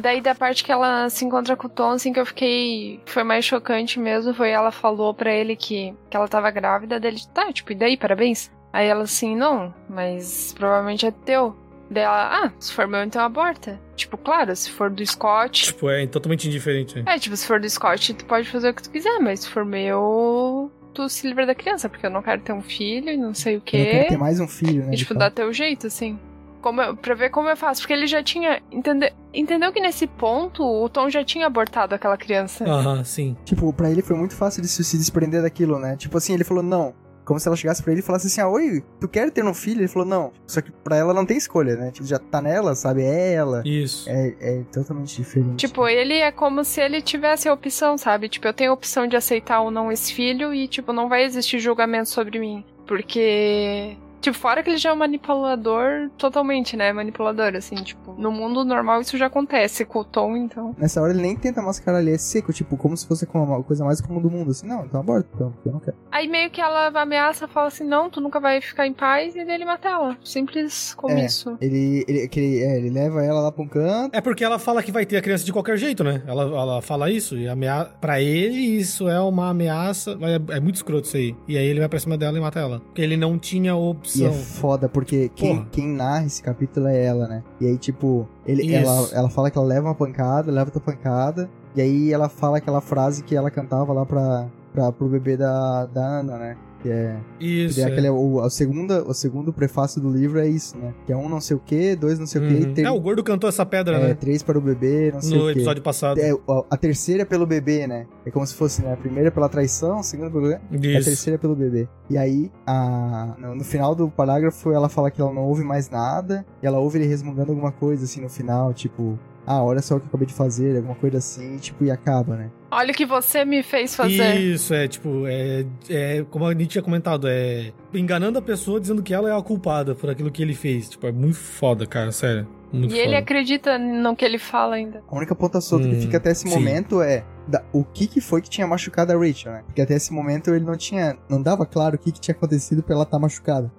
Daí da parte que ela se encontra com o Tom, assim, que eu fiquei. Foi mais chocante mesmo, foi ela falou pra ele que, que ela tava grávida dele. Tá, tipo, e daí, parabéns? Aí ela assim, não, mas provavelmente é teu. Daí ela, ah, se for meu, então aborta. Tipo, claro, se for do Scott. Tipo, é totalmente indiferente. É, tipo, se for do Scott, tu pode fazer o que tu quiser, mas se for meu, tu se livra da criança, porque eu não quero ter um filho e não sei o Eu não quero quê. ter mais um filho, né? E, tipo, dá teu jeito, assim. Como eu, pra ver como eu faço. Porque ele já tinha. Entende, entendeu que nesse ponto o Tom já tinha abortado aquela criança? Aham, sim. Tipo, pra ele foi muito fácil de se se desprender daquilo, né? Tipo assim, ele falou, não. Como se ela chegasse pra ele e falasse assim, ah, oi, tu quer ter um filho? Ele falou, não. Só que pra ela não tem escolha, né? Tipo, já tá nela, sabe? É ela. Isso. É, é totalmente diferente. Tipo, ele é como se ele tivesse a opção, sabe? Tipo, eu tenho a opção de aceitar ou não esse filho e, tipo, não vai existir julgamento sobre mim. Porque. Tipo, fora que ele já é um manipulador totalmente, né? Manipulador, assim, tipo, no mundo normal isso já acontece com o Tom, então. Nessa hora ele nem tenta mascarar, ele é seco, tipo, como se fosse uma coisa mais comum do mundo. Assim, não, então aborta, então, eu não quero. Aí meio que ela ameaça, fala assim, não, tu nunca vai ficar em paz, e daí ele mata ela. Simples como É. isso. Ele, ele, ele, é, ele leva ela lá pra um canto. É porque ela fala que vai ter a criança de qualquer jeito, né? Ela, ela fala isso e amea... pra ele isso é uma ameaça. É, é muito escroto isso aí. E aí ele vai pra cima dela e mata ela. Porque ele não tinha E é opção. foda, porque quem, quem narra esse capítulo é ela, né? E aí, tipo, ele, ela, ela fala que ela leva uma pancada, leva outra pancada. E aí ela fala aquela frase que ela cantava lá pra, pra, pro bebê da, da Ana, né? Que é. Isso. que é é. aquele, o, a segunda, o segundo prefácio do livro é isso, né? Que é um não sei o que, dois não sei o que, Uhum. e ter, É, o gordo cantou essa pedra, é, né? três para o bebê, não sei No o que. episódio passado. É, a- a terceira é pelo bebê, né? É como se fosse, né? A primeira é pela traição, a segunda pelo bebê. E a terceira é pelo bebê. E aí, a... no, no final do parágrafo, ela fala que ela não ouve mais nada. E ela ouve ele resmungando alguma coisa, assim, no final, tipo... Ah, olha só o que eu acabei de fazer, alguma coisa assim, tipo, e acaba, né? Olha o que você me fez fazer. Isso, é tipo, é, é como a gente tinha comentado, é enganando a pessoa dizendo que ela é a culpada por aquilo que ele fez. Tipo, é muito foda, cara, sério. Muito E ele foda. acredita no que ele fala ainda. A única ponta solta Hum, que fica até esse sim. momento é... da- o que que foi que tinha machucado a Rachel, né? Porque até esse momento ele não tinha... Não dava claro o que que tinha acontecido pra ela estar machucada.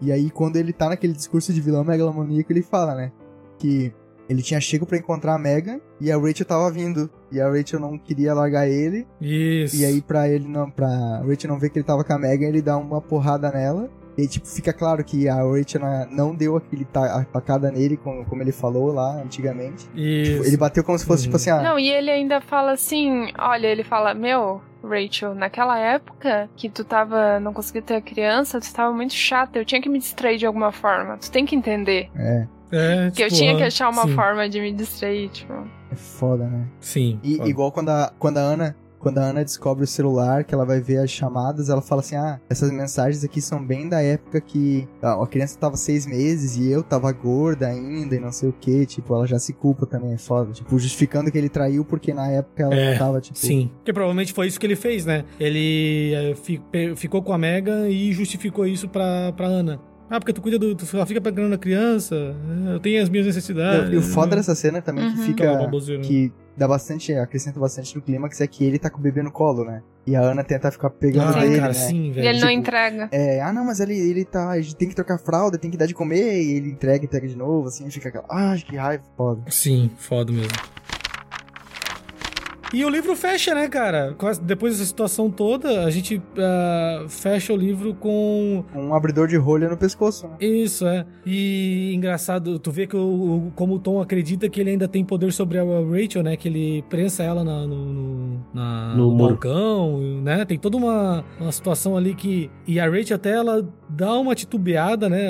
E aí, quando ele tá naquele discurso de vilão megalomaníaco, ele fala, né? Que ele tinha chego pra encontrar a Megan e a Rachel tava vindo. E a Rachel não queria largar ele. Isso. E aí, pra ele não. Pra Rachel não ver que ele tava com a Megan, ele dá uma porrada nela. E tipo, fica claro que a Rachel não deu aquele ta- a tacada nele, como, como ele falou lá antigamente. Isso. Tipo, ele bateu como se fosse, Uhum. tipo assim, ah. Não, e ele ainda fala assim: olha, ele fala, meu, Rachel, naquela época que tu tava, não conseguia ter a criança, tu tava muito chata, eu tinha que me distrair de alguma forma. Tu tem que entender. É, É, Que eu tipo, tinha que achar uma sim, forma de me distrair, tipo. é foda, né? Sim. E foda. igual quando a, quando a Ana. Quando a Ana descobre o celular, que ela vai ver as chamadas, ela fala assim: Ah, essas mensagens aqui são bem da época que a criança tava seis meses e eu tava gorda ainda e não sei o que. Tipo, ela já se culpa também, é foda. Tipo, justificando que ele traiu porque na época ela É, tava, tipo. Sim. Porque provavelmente foi isso que ele fez, né? Ele é, ficou com a Megan e justificou isso pra, pra Ana. Ah, porque tu cuida do. Tu só fica pegando a criança, eu tenho as minhas necessidades. E o foda dessa cena também que Uhum. fica. Aquela baboseira. que dá bastante, acrescenta bastante no clímax é que ele tá com o bebê no colo, né? E a Ana tenta ficar pegando Ah, dele, cara, né? sim, E velho. ele não tipo, entrega. É, ah não, mas ele, ele tá, gente tem que trocar fralda, tem que dar de comer, e ele entrega e pega de novo, assim, fica aquela, ah, que raiva, foda. Sim, foda mesmo. E o livro fecha, né, cara? Depois dessa situação toda, a gente ah, fecha o livro com Um abridor de rolha no pescoço, né? Isso, é. E engraçado, tu vê que o, o- como o Tom acredita que ele ainda tem poder sobre a Rachel, né? Que ele prensa ela na- no, no, na- No no balcão, né? Tem toda uma, uma situação ali que... E a Rachel até, ela dá uma titubeada, né?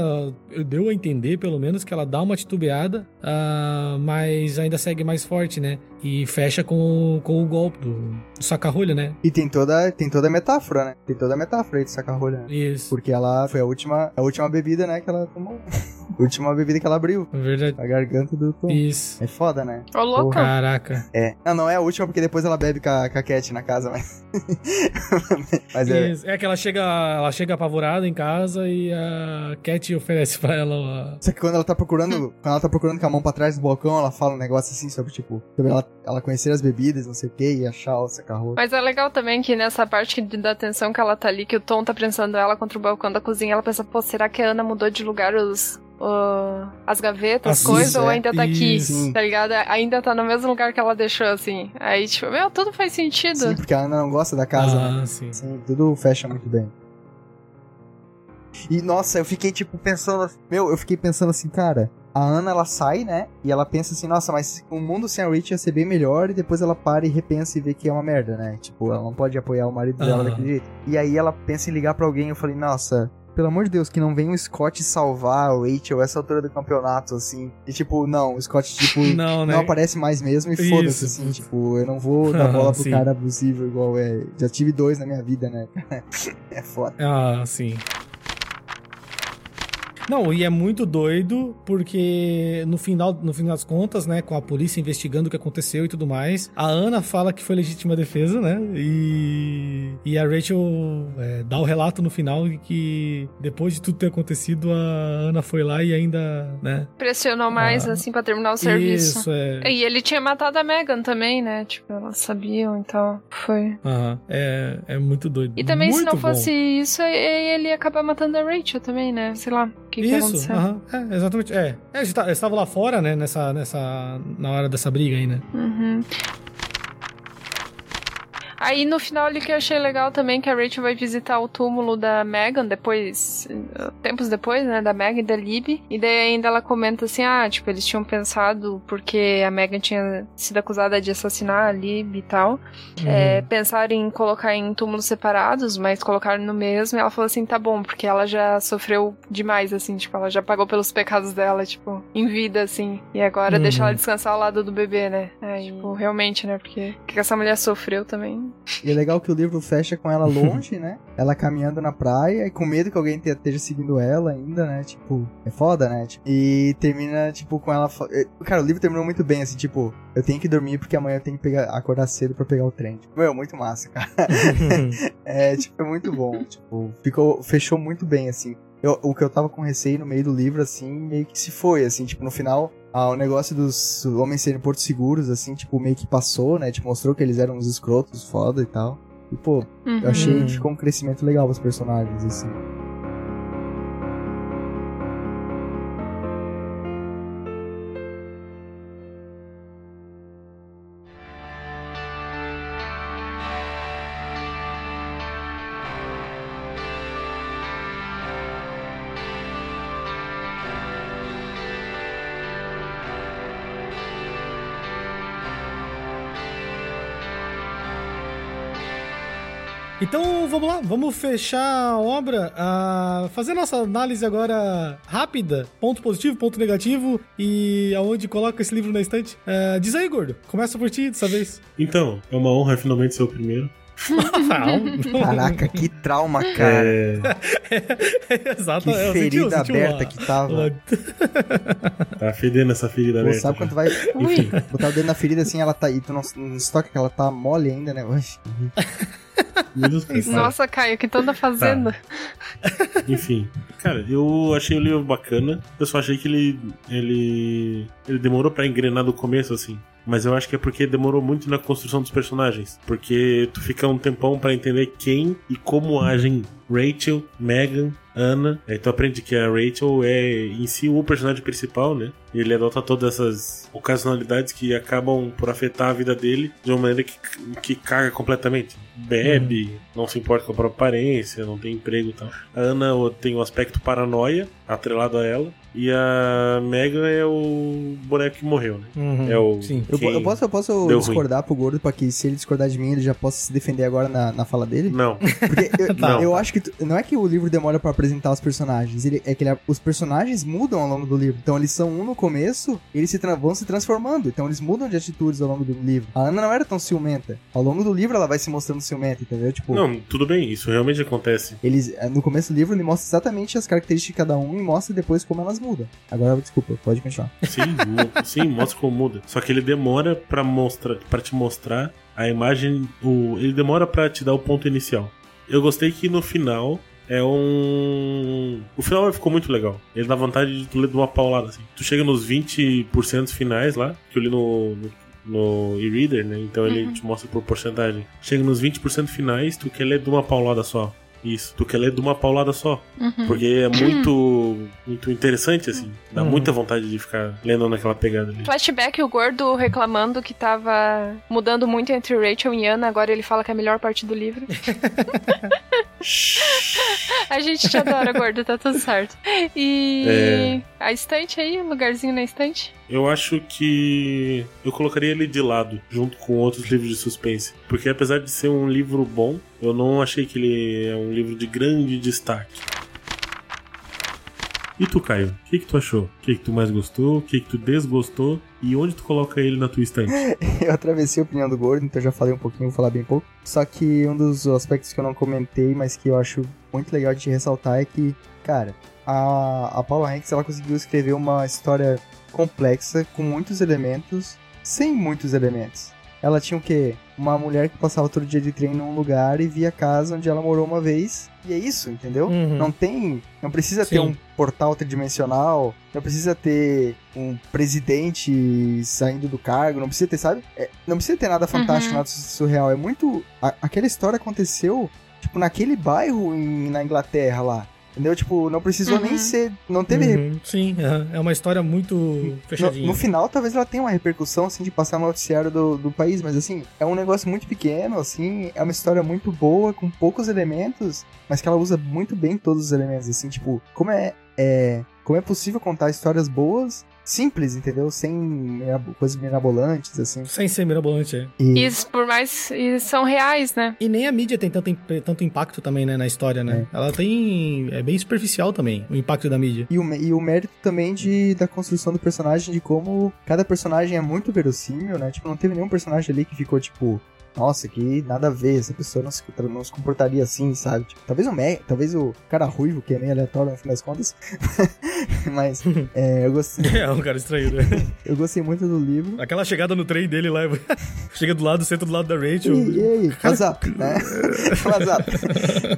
Deu a entender, pelo menos, que ela dá uma titubeada, ah, mas ainda segue mais forte, né? E fecha com, com o golpe do, do saca-rolha, né? E tem toda, tem toda a metáfora, né? Tem toda a metáfora aí de sacar rolha, né? Isso, Porque ela foi a última, a última bebida, né, que ela tomou. a última bebida que ela abriu. é verdade. A garganta do Tom. Isso. É foda, né? Ô, louco. Caraca. É. Não, não é a última porque depois ela bebe com a, com a Cat na casa, mas. mas é. Isso. É que ela chega, ela chega apavorada em casa e a Cat oferece pra ela uma... Só que quando ela tá procurando, quando ela tá procurando com a mão pra trás do balcão, ela fala um negócio assim sobre, tipo, sobre ela, ela conhecer as bebidas, não sei o que, e achar o sacarro. Mas é legal também que nessa parte que da atenção que ela tá ali, que o Tom tá prensando ela contra o balcão da cozinha, ela pensa, pô, será que a Ana mudou de lugar os. o- as gavetas, as coisas, ou ainda tá aqui? Isso. Tá ligado? Ainda tá no mesmo lugar que ela deixou, assim. Aí, tipo, meu, tudo faz sentido. Sim, porque a Ana não gosta da casa, né? Ah, sim. Sim, tudo fecha muito bem. E nossa, eu fiquei tipo pensando, meu, eu fiquei pensando assim, cara, a Ana ela sai, né? E ela pensa assim, nossa, mas o mundo sem a Rich ia ser bem melhor e depois ela para e repensa e vê que é uma merda, né? Tipo, ela não pode apoiar o marido dela Aham. daquele jeito. E aí ela pensa em ligar pra alguém, eu falei, nossa, pelo amor de Deus, que não venha o Scott salvar a Rachel essa altura do campeonato, assim. E tipo, não, o Scott, tipo, Não, né? não aparece mais mesmo e foda-se, assim, tipo, eu não vou dar bola pro cara abusivo igual é. Já tive dois na minha vida, né? é foda. Ah, sim. Não, e é muito doido, porque no final, no final das contas, né, com a polícia investigando o que aconteceu e tudo mais, a Ana fala que foi legítima defesa, né? E, e a Rachel é, dá o relato no final de que depois de tudo ter acontecido, a Ana foi lá e ainda, né? Pressionou mais, Ah. assim, pra terminar o serviço. Isso, é. E ele tinha matado a Megan também, né? Tipo, elas sabiam, então foi. Aham, é, é muito doido. E também, se Muito não bom. fosse isso, ele ia acabar matando a Rachel também, né? Sei lá, que, que Isso, acontecer. aham, é, exatamente. É, é eles esta- eles estavam lá fora, né, nessa, nessa, na hora dessa briga aí, né? Uhum. Aí no final ali que eu achei legal também que a Rachel vai visitar o túmulo da Megan depois, tempos depois, né, da Megan e da Libby. E daí ainda ela comenta assim, ah, tipo, eles tinham pensado porque a Megan tinha sido acusada de assassinar a Libby e tal. É, Uhum. pensaram em colocar em túmulos separados, mas colocaram no mesmo. E ela falou assim, tá bom, porque ela já sofreu demais, assim, tipo, ela já pagou pelos pecados dela, tipo, em vida, assim. E agora Uhum. deixa ela descansar ao lado do bebê, né? Aí, tipo, realmente, né? Porque o que essa mulher sofreu também. E é legal que o livro fecha com ela longe, né? Ela caminhando na praia e com medo que alguém te- esteja seguindo ela ainda, né? Tipo, é foda, né? Tipo, e termina, tipo, com ela. eh, Cara, o livro terminou muito bem, assim, tipo, eu tenho que dormir porque amanhã eu tenho que pegar, acordar cedo pra pegar o trem. Tipo, meu, muito massa, cara. É, tipo, é muito bom. Tipo, ficou, fechou muito bem, assim. Eu- o que eu tava com receio no meio do livro, assim, meio que se foi, assim, tipo, no final, ah, o negócio dos homens serem portos seguros, assim, tipo, meio que passou, né? Tipo, mostrou que eles eram uns escrotos foda e tal. E, pô, eu achei Uhum. que ficou um crescimento legal pros personagens, assim. Então vamos lá, vamos fechar a obra, uh, fazer nossa análise agora rápida, ponto positivo, ponto negativo e aonde coloca esse livro na estante. Uh, diz aí, gordo, começa por ti dessa vez. Então, é uma honra finalmente ser o primeiro. Caraca, que trauma, cara. É... Exato, que eu ferida senti, aberta uma- que tava. Tá fedendo essa ferida Pô, aberta. sabe quando tu vai Ui. botar o dedo na ferida assim, ela tá. E tu não, não se toca que ela tá mole ainda, né? Oxe. Nossa, Caio, que tu anda fazendo? Enfim, cara, eu achei o livro bacana. Eu só achei que ele. ele. ele demorou pra engrenar do começo, assim. Mas eu acho que é porque demorou muito na construção dos personagens. Porque tu fica um tempão pra entender quem e como agem Rachel, Megan, Anna. Aí tu aprende que a Rachel é em si o personagem principal, né? E ele adota todas essas ocasionalidades que acabam por afetar a vida dele de uma maneira que, que caga completamente. Bebe, não se importa com a própria aparência, não tem emprego e tal. A Ana tem o aspecto paranoia atrelado a ela. E a Megan é o boneco que morreu, né? Uhum, É o- Sim. Eu, eu posso, eu posso Deu discordar pro gordo pra que se ele discordar de mim, ele já possa se defender agora na, na fala dele? Não. Porque eu, Não. eu acho que tu- não é que o livro demora pra apresentar os personagens, ele, é que ele- os personagens mudam ao longo do livro. Então eles são um no começo, eles se vão se transformando. Então eles mudam de atitudes ao longo do livro. A Ana não era tão ciumenta. Ao longo do livro ela vai se mostrando ciumenta, entendeu? Tipo, Não, tudo bem, isso realmente acontece. eles eh, no começo do livro ele mostra exatamente as características de cada um e mostra depois como elas mudam. Agora desculpa, pode continuar. Sim, sim, mostra como muda. Só que ele demora pra mostrar, para te mostrar a imagem, o, ele demora pra te dar o ponto inicial. Eu gostei que no final é um, o final ficou muito legal. Ele dá vontade de tu ler de uma paulada assim. Tu chega nos 20% finais lá, que eu li no, no no e-reader, né? Então ele Uhum. te mostra por porcentagem. Chega nos 20% finais, tu quer ler de uma paulada só. Isso, tu quer ler de uma paulada só. Uhum. Porque é muito muito interessante, assim. Dá Uhum. muita vontade de ficar lendo naquela pegada ali. Flashback, o gordo reclamando que tava mudando muito entre Rachel e Anna, agora ele fala que é a melhor parte do livro. a gente te adora, gordo, tá tudo certo. E É. a estante aí, o lugarzinho na estante? Eu acho que eu colocaria ele de lado, junto com outros livros de suspense. Porque apesar de ser um livro bom, eu não achei que ele é um livro de grande destaque. E tu, Caio? O que, que tu achou? O que, que tu mais gostou? O que, que tu desgostou? E onde tu coloca ele na tua estante? Eu atravessei a opinião do gordo, então já falei um pouquinho, vou falar bem pouco. Só que um dos aspectos que eu não comentei, mas que eu acho muito legal de ressaltar é que, cara, a, a Paula Hanks ela conseguiu escrever uma história complexa, com muitos elementos, sem muitos elementos. Ela tinha o quê? Uma mulher que passava todo dia de trem num lugar e via a casa onde ela morou uma vez. E é isso, entendeu? Uhum. Não tem. Não precisa ter Sim. um portal tridimensional. Não precisa ter um presidente saindo do cargo. Não precisa ter, sabe? É, não precisa ter nada fantástico, Uhum. nada surreal. É muito. a- aquela história aconteceu, tipo, naquele bairro em- na Inglaterra lá. Entendeu? Tipo, não precisou Uhum. nem ser. Não teve Uhum, Sim, é é uma história muito no, fechadinha. no final, talvez ela tenha uma repercussão, assim, de passar no noticiário do, do país, mas, assim, é um negócio muito pequeno, assim, é uma história muito boa, com poucos elementos, mas que ela usa muito bem todos os elementos, assim, tipo, como é, é como é possível contar histórias boas, simples, entendeu? Sem coisas mirabolantes, assim. Sem ser mirabolante, é. E, E por mais. E são reais, né? E nem a mídia tem tanto, tanto impacto também, né, na história, né? Ela tem... É bem superficial também, o impacto da mídia. e, o, e o mérito também de, da construção do personagem, de como cada personagem é muito verossímil, né? Tipo, não teve nenhum personagem ali que ficou, tipo, nossa, que nada a ver, essa pessoa não se, não se comportaria assim, sabe? Tipo, talvez o talvez o cara ruivo, que é meio aleatório no fim das contas. Mas é, eu, gostei, É um cara estranho, né? eu gostei muito do livro. Aquela chegada no trem dele lá, chega do lado, senta do lado da Rachel. E, e aí, WhatsApp, né? WhatsApp.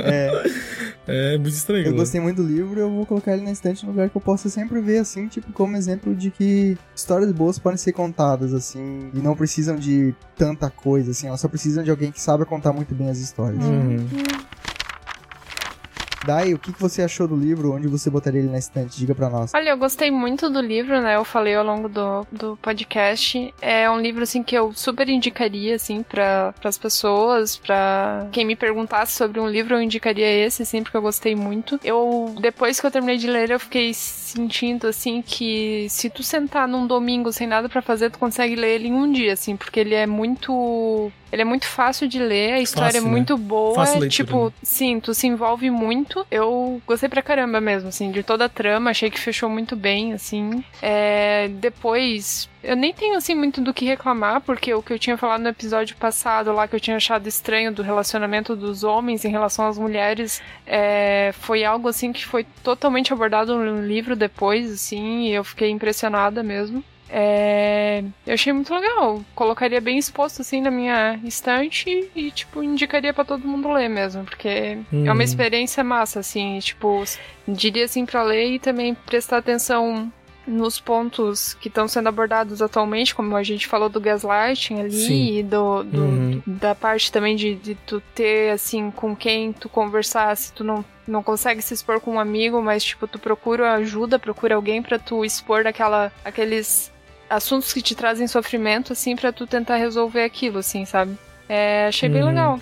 É, É muito estranho. eu né? gostei muito do livro, eu vou colocar ele na estante num lugar que eu possa sempre ver, assim, tipo, como exemplo de que histórias boas podem ser contadas, assim, e não precisam de tanta coisa, assim, elas só precisam de alguém que saiba contar muito bem as histórias. Uhum. Dai, o que, você achou do livro? Onde você botaria ele na estante? Diga pra nós. Olha, eu gostei muito do livro, né? Eu falei ao longo do, do podcast. É um livro, assim, que eu super indicaria, assim, para as pessoas, pra quem me perguntasse sobre um livro, eu indicaria esse, assim, porque eu gostei muito. Eu, depois que eu terminei de ler, eu fiquei sentindo, assim, que se tu sentar num domingo sem nada pra fazer, tu consegue ler ele em um dia, assim, porque ele é muito Ele é muito fácil de ler, a história Fácil, é né? muito boa. Fácil leitura, tipo, né? sim, tu se envolve muito. Eu gostei pra caramba mesmo, assim, de toda a trama, achei que fechou muito bem, assim. É, depois, eu nem tenho assim muito do que reclamar, porque o que eu tinha falado no episódio passado lá, que eu tinha achado estranho do relacionamento dos homens em relação às mulheres, é, foi algo assim que foi totalmente abordado no livro depois, assim, e eu fiquei impressionada mesmo. É, eu achei muito legal. Colocaria bem exposto assim na minha estante e, tipo, indicaria pra todo mundo ler mesmo, porque é Uhum. uma experiência massa, assim, tipo, diria assim pra ler e também prestar atenção nos pontos que estão sendo abordados atualmente, como a gente falou do gaslighting ali Sim. e do, do- Uhum. da parte também de, de tu ter assim com quem tu conversar, se tu não não consegue se expor com um amigo, mas tipo tu procura ajuda, procura alguém pra tu expor daquela aqueles assuntos que te trazem sofrimento assim pra tu tentar resolver aquilo, assim, sabe? É, achei bem Uhum. legal.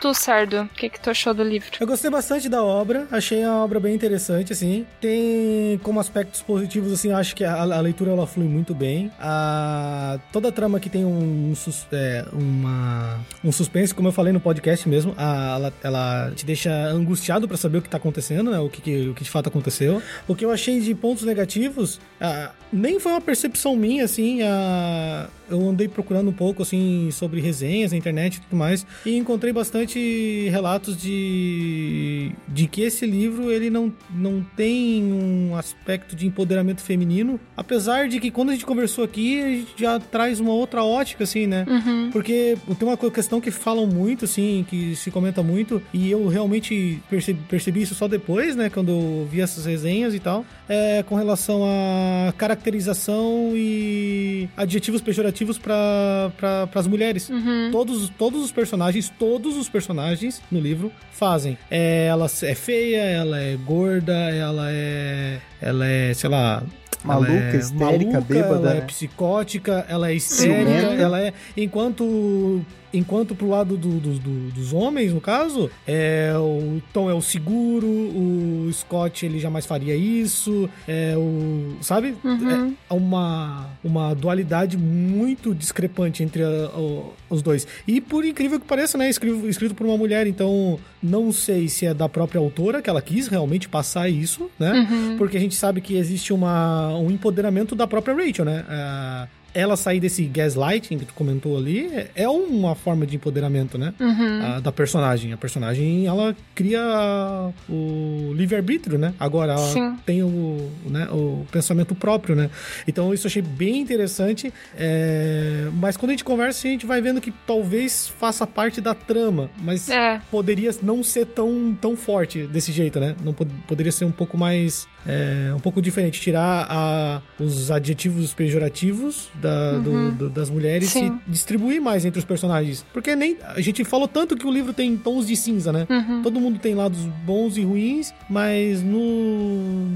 Tu, Sardo, o que que tu achou do livro? Eu gostei bastante da obra, achei a obra bem interessante, assim. Tem como aspectos positivos, assim, eu acho que a, a leitura ela flui muito bem. A, toda a trama aqui tem um, sus- é, uma, um suspense, como eu falei no podcast mesmo. A- ela, ela te deixa angustiado pra saber o que tá acontecendo, né? O que, que- o que de fato aconteceu. O que eu achei de pontos negativos, ah, nem foi uma percepção minha, assim. ah, eu andei procurando um pouco, assim, sobre resenhas na internet e tudo mais, e encontrei bastante relatos de, de que esse livro, ele não, não tem um aspecto de empoderamento feminino, apesar de que quando a gente conversou aqui, a gente já traz uma outra ótica, assim, né? Uhum. Porque tem uma questão que falam muito, assim, que se comenta muito, e eu realmente percebi, percebi isso só depois, né, quando eu vi essas resenhas e tal, é com relação à caracterização e adjetivos pejorativos para pra, as mulheres. Uhum. Todos, todos os personagens, todos os personagens no livro fazem. É, ela é feia, ela é gorda, ela é. Ela é, sei lá. Maluca, ela é histérica, maluca, bêbada, Ela é né? psicótica, ela é histérica, Ciumenta. ela é. Enquanto. Enquanto pro lado do- do- do- dos homens, no caso, é, o Tom é o seguro, o Scott ele jamais faria isso, é o. Sabe? Uhum. É uma, uma dualidade muito discrepante entre a- o- os dois. E por incrível que pareça, né? Escrito, escrito por uma mulher, então não sei se é da própria autora que ela quis realmente passar isso, né? Uhum. Porque a gente sabe que existe uma, um empoderamento da própria Rachel, né? Ela sair desse gaslighting que tu comentou ali é- uma forma de empoderamento, né? Uhum. Da personagem. A personagem, ela cria o livre-arbítrio, né? Agora, ela Sim. tem o, né, o pensamento próprio, né? Então, isso eu achei bem interessante. é, Mas quando a gente conversa, a gente vai vendo que talvez faça parte da trama, mas É. poderia não ser tão, tão forte desse jeito, né? Não pod- poderia ser um pouco mais. É, um pouco diferente. Tirar a- os adjetivos pejorativos da- do- do- das mulheres Sim. e distribuir mais entre os personagens. Porque nem. A gente falou tanto que o livro tem tons de cinza, né? Uhum. Todo mundo tem lados bons e ruins, mas no.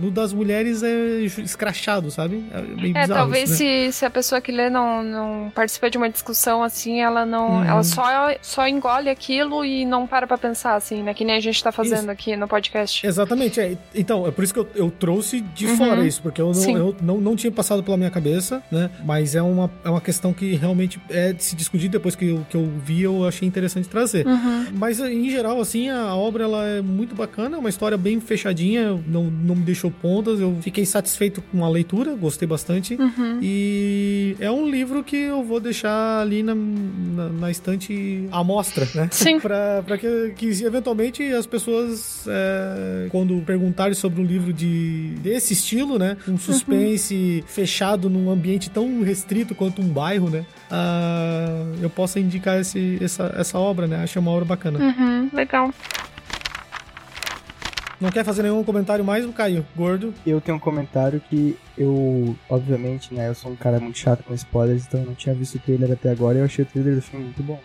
No das mulheres é escrachado, sabe? É meio É, talvez né? se, se a pessoa que lê não, não participa de uma discussão assim, ela não. Uhum. Ela só, só engole aquilo e não para pra pensar, assim, né? Que nem a gente tá fazendo Isso. aqui no podcast. Exatamente, é. Então, é por isso que eu, eu trouxe de Uhum. fora isso, porque eu, não, eu não, não tinha passado pela minha cabeça, né? Mas é uma, é uma questão que realmente é de se discutir depois que eu, que eu vi, eu achei interessante trazer. Uhum. Mas, em geral, assim, a obra ela é muito bacana, é uma história bem fechadinha, não, não me deixou pontas, eu fiquei satisfeito com a leitura, gostei bastante. Uhum. E é um livro que eu vou deixar ali na, na, na estante à mostra, né? Sim. pra, pra que, que eventualmente as pessoas, é, quando perguntarem sobre um livro de, desse estilo, né? Um suspense fechado num ambiente tão restrito quanto um bairro, né? ah, eu possa indicar esse, essa, essa obra, né? Achei uma obra bacana. Uhum. Legal. Não quer fazer nenhum comentário mais, Caio? Gordo? Eu tenho um comentário que eu, obviamente, né, eu sou um cara muito chato com spoilers, então eu não tinha visto o trailer até agora e eu achei o trailer do filme muito bom.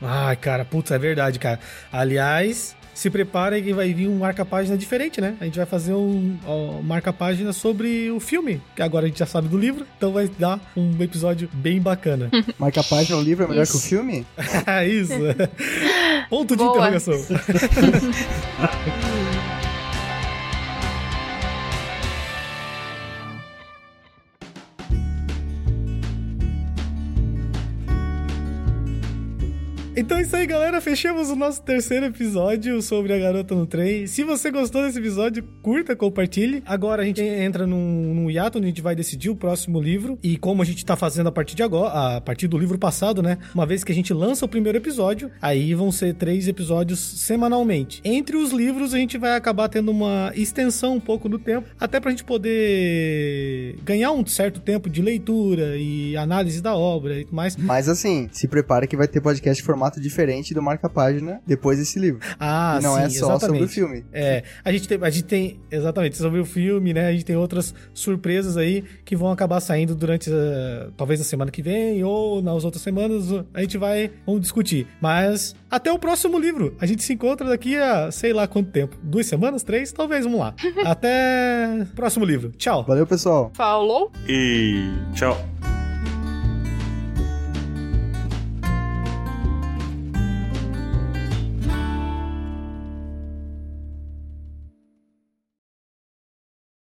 Ai, cara, putz, é verdade, cara. Aliás, se prepara que vai vir um marca-página diferente, né? A gente vai fazer um ó, marca-página sobre o filme, que agora a gente já sabe do livro, então vai dar um episódio bem bacana. Marca a página, o livro é melhor Isso. que o filme? É isso. Ponto de interrogação. Então é isso aí, galera. Fechamos o nosso terceiro episódio sobre a garota no trem. Se você gostou desse episódio, curta, compartilhe. Agora a gente entra num, hiato onde a gente vai decidir o próximo livro. E como a gente tá fazendo a partir de agora, a partir do livro passado, né? Uma vez que a gente lança o primeiro episódio, aí vão ser três episódios semanalmente. Entre os livros, a gente vai acabar tendo uma extensão um pouco do tempo, até pra gente poder ganhar um certo tempo de leitura e análise da obra e tudo mais. Mas assim, se prepara que vai ter podcast em formato diferente do Marca Página depois desse livro. Ah, e não sim, é só exatamente. sobre o filme. É, a gente, tem, a gente tem, exatamente, sobre o filme, né? A gente tem outras surpresas aí que vão acabar saindo durante, eh, talvez na semana que vem ou nas outras semanas. A gente vai, vamos discutir. Mas até o próximo livro. A gente se encontra daqui a sei lá quanto tempo. Duas semanas? Três? Talvez, vamos lá. até o próximo livro. Tchau. Valeu, pessoal. Falou? E tchau.